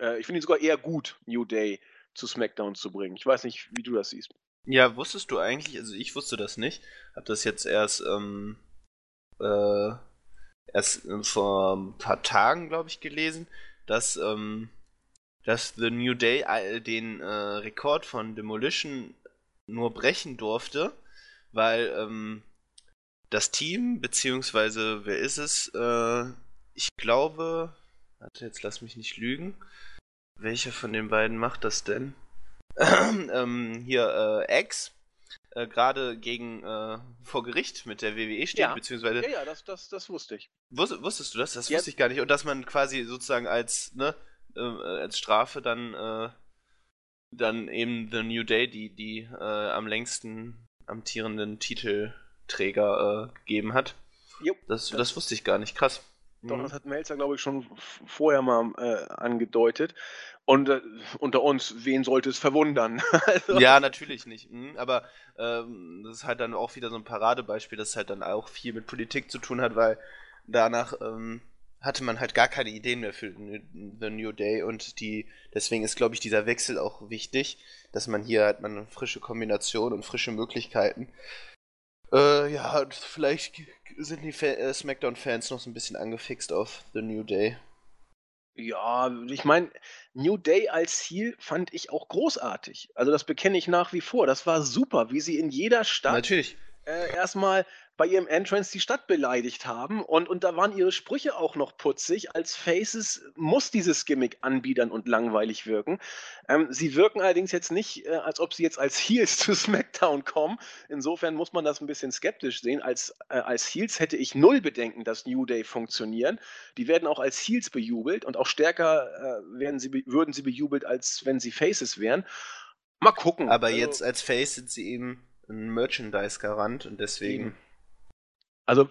Äh, ich finde ihn sogar eher gut, New Day zu SmackDown zu bringen. Ich weiß nicht, wie du das siehst. Ja, wusstest du eigentlich, also ich wusste das nicht, hab das jetzt erst, ähm, äh, erst vor ein paar Tagen, glaube ich, gelesen, dass, ähm, dass The New Day äh, den äh, Rekord von Demolition nur brechen durfte, weil ähm, das Team, beziehungsweise wer ist es? Äh, ich glaube, warte, jetzt lass mich nicht lügen. Welcher von den beiden macht das denn? [coughs] ähm, hier, äh, X, äh, gerade gegen äh, vor Gericht mit der WWE steht, ja. beziehungsweise. Ja, ja, das, das, das wusste ich. Wus wusstest du das? Das ja. wusste ich gar nicht. Und dass man quasi sozusagen als, ne, äh, als Strafe dann, äh, dann eben The New Day, die, die äh, am längsten amtierenden Titel Träger äh, gegeben hat. Jo, das, das, das, wusste ich gar nicht. Krass. Doch, mhm. das hat Melzer, glaube ich, schon vorher mal äh, angedeutet. Und äh, unter uns, wen sollte es verwundern? [laughs] also, ja, natürlich nicht. Mhm, aber ähm, das ist halt dann auch wieder so ein Paradebeispiel, das halt dann auch viel mit Politik zu tun hat, weil danach ähm, hatte man halt gar keine Ideen mehr für The New Day und die, deswegen ist, glaube ich, dieser Wechsel auch wichtig, dass man hier hat man eine frische Kombination und frische Möglichkeiten. Äh, ja, vielleicht sind die äh, SmackDown-Fans noch so ein bisschen angefixt auf The New Day. Ja, ich meine, New Day als Ziel fand ich auch großartig. Also das bekenne ich nach wie vor. Das war super, wie sie in jeder Stadt Natürlich. Äh, erstmal bei ihrem Entrance die Stadt beleidigt haben. Und, und da waren ihre Sprüche auch noch putzig. Als Faces muss dieses Gimmick anbiedern und langweilig wirken. Ähm, sie wirken allerdings jetzt nicht, äh, als ob sie jetzt als Heels [laughs] zu SmackDown kommen. Insofern muss man das ein bisschen skeptisch sehen. Als, äh, als Heels hätte ich null Bedenken, dass New Day funktionieren. Die werden auch als Heels bejubelt und auch stärker äh, werden sie, würden sie bejubelt, als wenn sie Faces wären. Mal gucken. Aber also, jetzt als Face sind sie eben ein Merchandise-Garant und deswegen. Eben. Also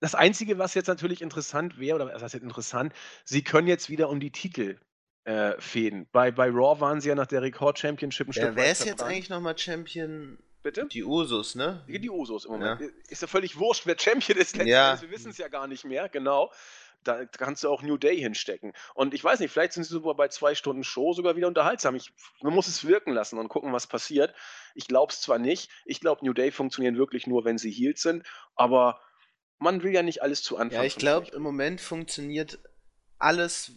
das Einzige, was jetzt natürlich interessant wäre, oder was heißt jetzt interessant, sie können jetzt wieder um die Titel äh, fäden. Bei, bei Raw waren sie ja nach der Rekord-Championship ein ja, Stück Wer ist jetzt eigentlich nochmal Champion? Bitte? Die Usos, ne? Die, Usos im Moment. Ja. Ist ja völlig wurscht, wer Champion ist letztendlich. Ja. Wir wissen es ja gar nicht mehr, genau. Da kannst du auch New Day hinstecken. Und ich weiß nicht, vielleicht sind sie sogar bei zwei Stunden Show sogar wieder unterhaltsam. Ich, man muss es wirken lassen und gucken, was passiert. Ich glaube es zwar nicht. Ich glaube, New Day funktionieren wirklich nur, wenn sie healed sind. Aber man will ja nicht alles zu Anfang. Ja, ich glaube, im Moment funktioniert alles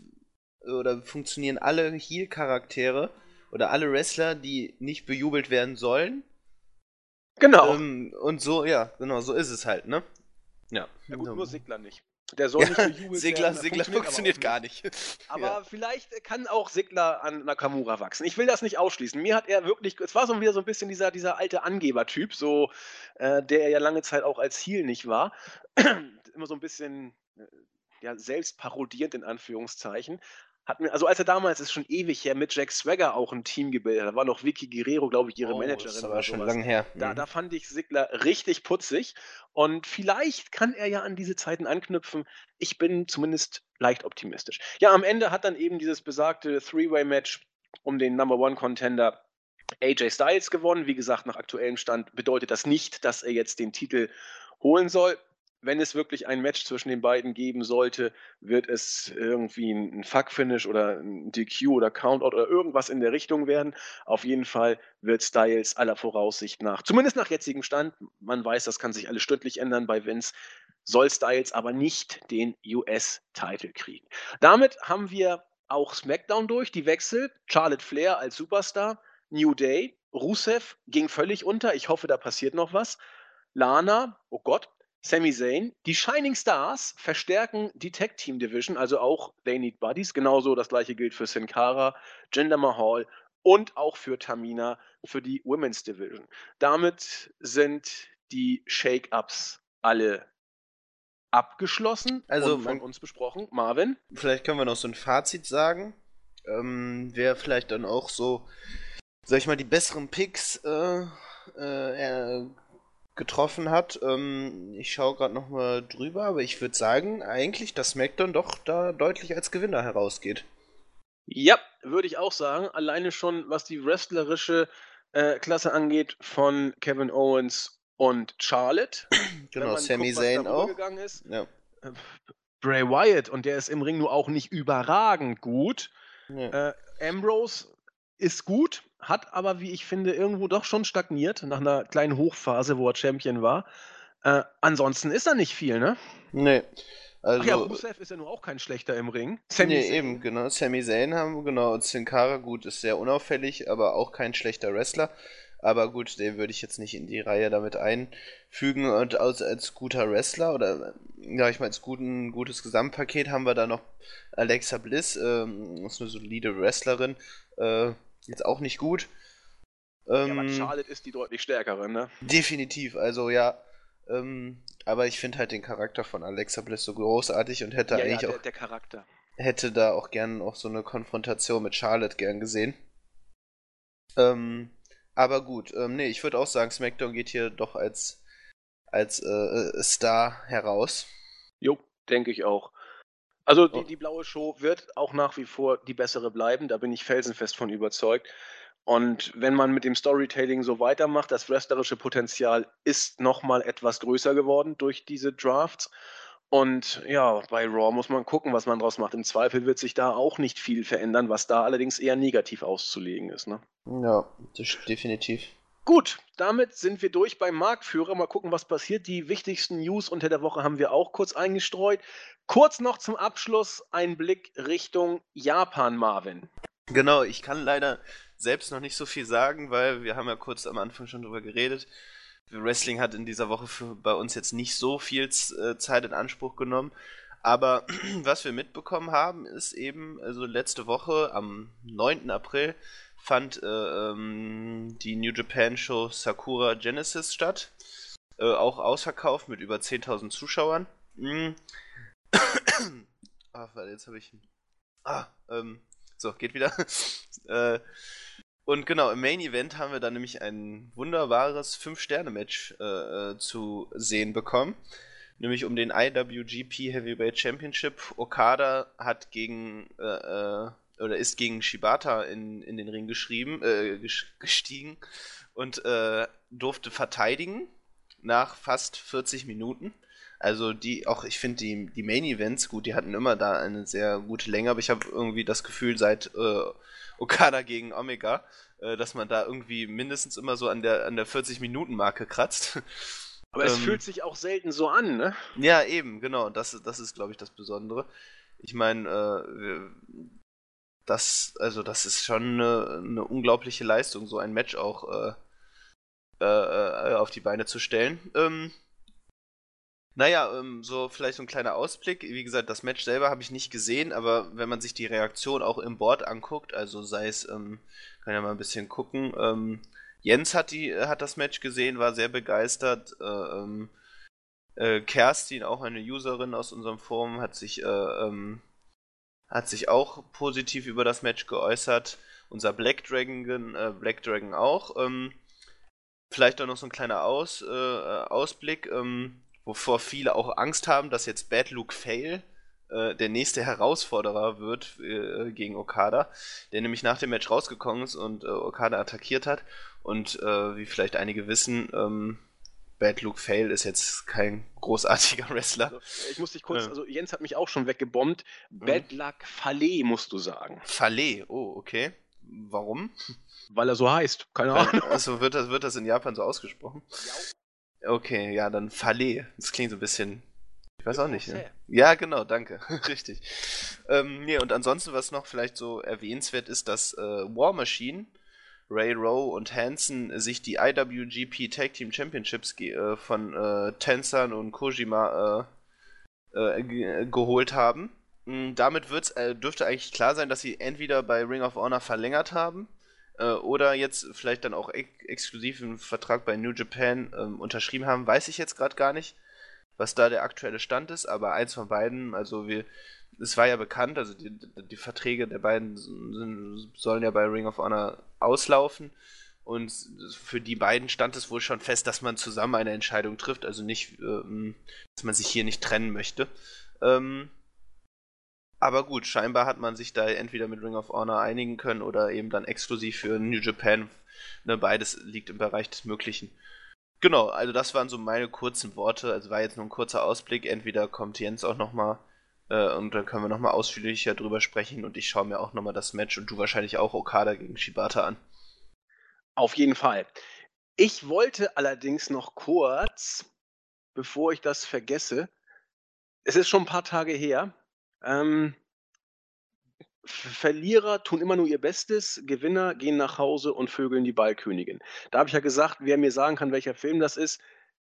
oder funktionieren alle Heal-Charaktere oder alle Wrestler, die nicht bejubelt werden sollen. Genau. Ähm, und so, ja, genau, so ist es halt, ne? Ja. Ja gut, nur Sigler nicht. Der soll ja, nicht bejubelt Sigler, werden. Sigler funktioniert, funktioniert gar nicht. [laughs] Aber ja. vielleicht kann auch Sigler an Nakamura wachsen. Ich will das nicht ausschließen. Mir hat er wirklich, es war so wieder so ein bisschen dieser, dieser alte Angebertyp, so, äh, der er ja lange Zeit auch als Heel nicht war. [clears throat] Immer so ein bisschen äh, ja, selbst parodierend in Anführungszeichen hat mir, also als er damals ist schon ewig her mit Jack Swagger auch ein Team gebildet hat, da war noch Vicky Guerrero, glaube ich, ihre oh, Managerin. Das war schon lange her. Da, mhm. da fand ich Sigler richtig putzig und vielleicht kann er ja an diese Zeiten anknüpfen. Ich bin zumindest leicht optimistisch. Ja, am Ende hat dann eben dieses besagte Three-Way-Match um den Number One Contender AJ Styles gewonnen. Wie gesagt, nach aktuellem Stand bedeutet das nicht, dass er jetzt den Titel holen soll wenn es wirklich ein Match zwischen den beiden geben sollte, wird es irgendwie ein Fuck-Finish oder ein DQ oder Countout oder irgendwas in der Richtung werden. Auf jeden Fall wird Styles aller Voraussicht nach, zumindest nach jetzigem Stand, man weiß, das kann sich alles stündlich ändern bei Vince, soll Styles aber nicht den US-Title kriegen. Damit haben wir auch SmackDown durch, die Wechsel. Charlotte Flair als Superstar, New Day, Rusev ging völlig unter. Ich hoffe, da passiert noch was. Lana, oh Gott, Sami Zayn. Die Shining Stars verstärken die Tag Team Division, also auch They Need Buddies. Genauso das gleiche gilt für Sin Cara, Jinder Mahal und auch für Tamina für die Women's Division. Damit sind die Shake-Ups alle abgeschlossen also und von uns besprochen. Marvin? Vielleicht können wir noch so ein Fazit sagen. Ähm, wer vielleicht dann auch so, sag ich mal, die besseren Picks äh, äh, getroffen hat. Ähm, ich schaue gerade nochmal drüber, aber ich würde sagen, eigentlich, dass SmackDown doch da deutlich als Gewinner herausgeht. Ja, würde ich auch sagen. Alleine schon, was die wrestlerische äh, Klasse angeht von Kevin Owens und Charlotte. [clears throat] genau, Sami Zayn auch. Ja. Äh, Bray Wyatt und der ist im Ring nur auch nicht überragend gut. Ja. Äh, Ambrose ist gut, hat aber, wie ich finde, irgendwo doch schon stagniert nach einer kleinen Hochphase, wo er Champion war. Äh, ansonsten ist er nicht viel, ne? Nee. Also, Ach ja, Rusev ist ja nur auch kein schlechter im Ring. Sami nee, Zayn. eben, genau. Sami Zayn haben wir, genau. Und Sin Cara, gut, ist sehr unauffällig, aber auch kein schlechter Wrestler. Aber gut, den würde ich jetzt nicht in die Reihe damit einfügen. Und als, als guter Wrestler oder, ja, ich meine, als guten, gutes Gesamtpaket haben wir da noch Alexa Bliss, ähm, ist eine solide Wrestlerin. Äh, jetzt auch nicht gut. Ähm, ja, aber ähm, Charlotte ist die deutlich stärkere, ne? Definitiv, also ja. Ähm, aber ich finde halt den Charakter von Alexa Bliss so großartig und hätte ja, eigentlich ja, der, auch. Der Charakter. Hätte da auch gern auch so eine Konfrontation mit Charlotte gern gesehen. Ähm, aber gut, ähm, nee, ich würde auch sagen, SmackDown geht hier doch als, als äh, äh Star heraus. Jo, denke ich auch. Also die, die blaue Show wird auch nach wie vor die bessere bleiben, da bin ich felsenfest von überzeugt. Und wenn man mit dem Storytelling so weitermacht, das wrestlerische Potenzial ist nochmal etwas größer geworden durch diese Drafts. Und ja, bei Raw muss man gucken, was man draus macht. Im Zweifel wird sich da auch nicht viel verändern, was da allerdings eher negativ auszulegen ist. Ne? Ja, definitiv. Gut, damit sind wir durch beim Marktführer. Mal gucken, was passiert. Die wichtigsten News unter der Woche haben wir auch kurz eingestreut. Kurz noch zum Abschluss ein Blick Richtung Japan, Marvin. Genau, ich kann leider selbst noch nicht so viel sagen, weil wir haben ja kurz am Anfang schon drüber geredet. Wrestling hat in dieser Woche für, bei uns jetzt nicht so viel äh, Zeit in Anspruch genommen. Aber [clears throat] was wir mitbekommen haben, ist eben, also letzte Woche am 9. April fand äh, ähm, die New Japan Show Sakura Genesis statt. Äh, auch ausverkauft mit über 10.000 Zuschauern. Mhm. [coughs] ah, warte, jetzt habe ich. Ah, ähm, so, geht wieder. [laughs] äh, und genau, im Main Event haben wir dann nämlich ein wunderbares 5-Sterne-Match äh, äh, zu sehen bekommen. Nämlich um den IWGP Heavyweight Championship. Okada hat gegen äh, äh oder ist gegen Shibata in, in den Ring geschrieben, äh, gestiegen und äh, durfte verteidigen nach fast 40 Minuten. Also die, auch ich finde die, die Main Events gut, die hatten immer da eine sehr gute Länge, aber ich habe irgendwie das Gefühl seit äh, Okada gegen Omega, äh, dass man da irgendwie mindestens immer so an der, an der 40-Minuten-Marke kratzt. [laughs] Aber ähm, es fühlt sich auch selten so an, ne? Ja, eben, genau. Das, das ist, glaube ich, das Besondere. Ich meine, äh, das, also das ist schon eine, eine unglaubliche Leistung, so ein Match auch äh, äh, äh, auf die Beine zu stellen. Ähm, Naja, ähm, so vielleicht so ein kleiner Ausblick. Wie gesagt, das Match selber habe ich nicht gesehen, aber wenn man sich die Reaktion auch im Board anguckt, also sei es, ähm, kann ja mal ein bisschen gucken. Ähm, Jens hat die, hat das Match gesehen, war sehr begeistert. Äh, ähm, äh, Kerstin, auch eine Userin aus unserem Forum, hat sich, äh, ähm, hat sich auch positiv über das Match geäußert. Unser Black Dragon, äh, Black Dragon auch. Ähm, vielleicht auch noch so ein kleiner Aus, äh, Ausblick, ähm, wovor viele auch Angst haben, dass jetzt Bad Luke Fail äh, der nächste Herausforderer wird äh, gegen Okada, der nämlich nach dem Match rausgekommen ist und Okada attackiert hat. Und wie vielleicht einige wissen, ähm, Bad Luke Fail ist jetzt kein großartiger [laughs] Wrestler. Also, ich muss dich kurz, also Jens hat mich auch schon weggebombt. Mhm. Bad Luck Fale, musst du sagen. Fale, oh, okay. Warum? Weil er so heißt, keine Ahnung. Also wird das, wird das in Japan so ausgesprochen? Ja. Okay, ja, dann Fale. Das klingt so ein bisschen. Ich weiß auch nicht. Ne? Ja, genau, danke. [laughs] Richtig. Ähm, nee, und ansonsten, was noch vielleicht so erwähnenswert ist, dass äh, War Machine Ray Rowe und Hansen sich die IWGP Tag Team Championships äh, von äh, Tensan und Kojima äh, äh geholt haben. Mm, damit wird's, äh, dürfte eigentlich klar sein, dass sie entweder bei Ring of Honor verlängert haben äh, oder jetzt vielleicht dann auch ex exklusiv einen Vertrag bei New Japan ähm, unterschrieben haben. Weiß ich jetzt gerade gar nicht, was da der aktuelle Stand ist, aber eins von beiden, also wir es war ja bekannt, also die, die Verträge der beiden sind, sollen ja bei Ring of Honor auslaufen. Und für die beiden stand es wohl schon fest, dass man zusammen eine Entscheidung trifft, also nicht, ähm, dass man sich hier nicht trennen möchte. Ähm, aber gut, scheinbar hat man sich da entweder mit Ring of Honor einigen können oder eben dann exklusiv für New Japan. Ne, beides liegt im Bereich des Möglichen. Genau, also das waren so meine kurzen Worte. Also war jetzt nur ein kurzer Ausblick. Entweder kommt Jens auch nochmal äh, und dann können wir nochmal ausführlicher drüber sprechen und ich schaue mir auch nochmal das Match und du wahrscheinlich auch Okada gegen Shibata an. Auf jeden Fall. Ich wollte allerdings noch kurz, bevor ich das vergesse, es ist schon ein paar Tage her, ähm, Verlierer tun immer nur ihr Bestes, Gewinner gehen nach Hause und vögeln die Ballkönigin. Da habe ich ja gesagt, wer mir sagen kann, welcher Film das ist,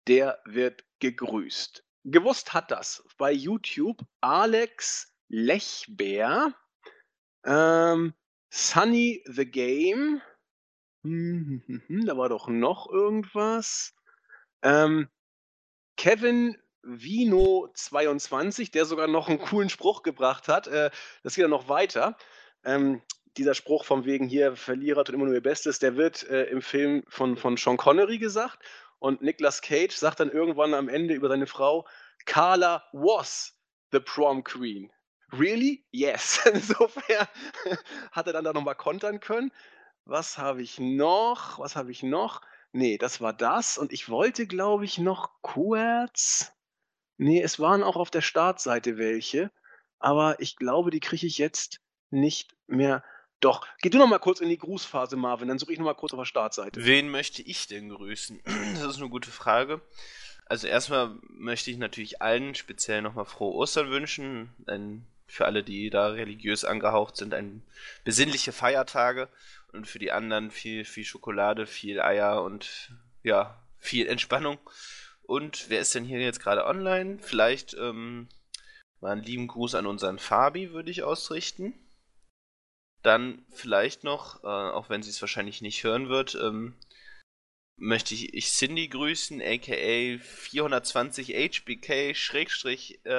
der wird gegrüßt gewusst hat das bei YouTube Alex Lechbär, ähm, Sunny the Game, hm, [laughs] da war doch noch irgendwas. Ähm, Kevin Vino 22, der sogar noch einen coolen Spruch gebracht hat. Äh, das geht ja noch weiter. Ähm, dieser Spruch von wegen hier, Verlierer tut immer nur ihr Bestes, der wird äh, im Film von, von Sean Connery gesagt. Und Nicolas Cage sagt dann irgendwann am Ende über seine Frau, Carla was the prom queen. Really? Yes. [laughs] Insofern hat er dann da nochmal kontern können. Was habe ich noch? Was habe ich noch? Nee, das war das. Und ich wollte, glaube ich, noch kurz. Nee, es waren auch auf der Startseite welche. Aber ich glaube, die kriege ich jetzt nicht mehr doch, geh du noch mal kurz in die Grußphase, Marvin, dann suche ich noch mal kurz auf der Startseite. Wen möchte ich denn grüßen? [clears throat] Das ist eine gute Frage. Also erstmal möchte ich natürlich allen speziell nochmal frohe Ostern wünschen. Ein, für alle, die da religiös angehaucht sind, ein besinnliche Feiertage. Und für die anderen viel, viel Schokolade, viel Eier und ja, viel Entspannung. Und wer ist denn hier jetzt gerade online? Vielleicht ähm, mal einen lieben Gruß an unseren Fabi würde ich ausrichten. Dann vielleicht noch, äh, auch wenn sie es wahrscheinlich nicht hören wird, ähm, möchte ich, ich Cindy grüßen, aka 420 HBK Schrägstrich äh,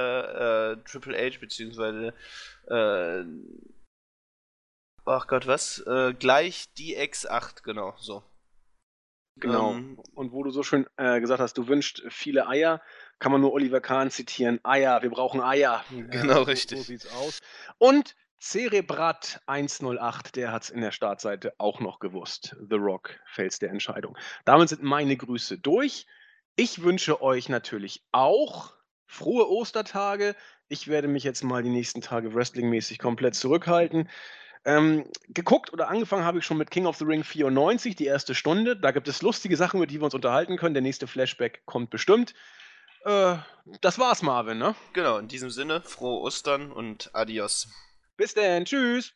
äh, Triple H, beziehungsweise äh, ach Gott, was? Äh, gleich DX8, genau, so. Genau. Ähm, Und wo du so schön äh, gesagt hast, du wünschst viele Eier, kann man nur Oliver Kahn zitieren. Eier, wir brauchen Eier. Genau, so, richtig. So sieht's aus. Und Cerebrat 108, der hat es in der Startseite auch noch gewusst. The Rock, Fels der Entscheidung. Damit sind meine Grüße durch. Ich wünsche euch natürlich auch frohe Ostertage. Ich werde mich jetzt mal die nächsten Tage wrestlingmäßig komplett zurückhalten. Ähm, geguckt oder angefangen habe ich schon mit King of the Ring 94, die erste Stunde. Da gibt es lustige Sachen, über die wir uns unterhalten können. Der nächste Flashback kommt bestimmt. Äh, das war's, Marvin, ne? Genau, in diesem Sinne, frohe Ostern und adios. Bis dann. Tschüss.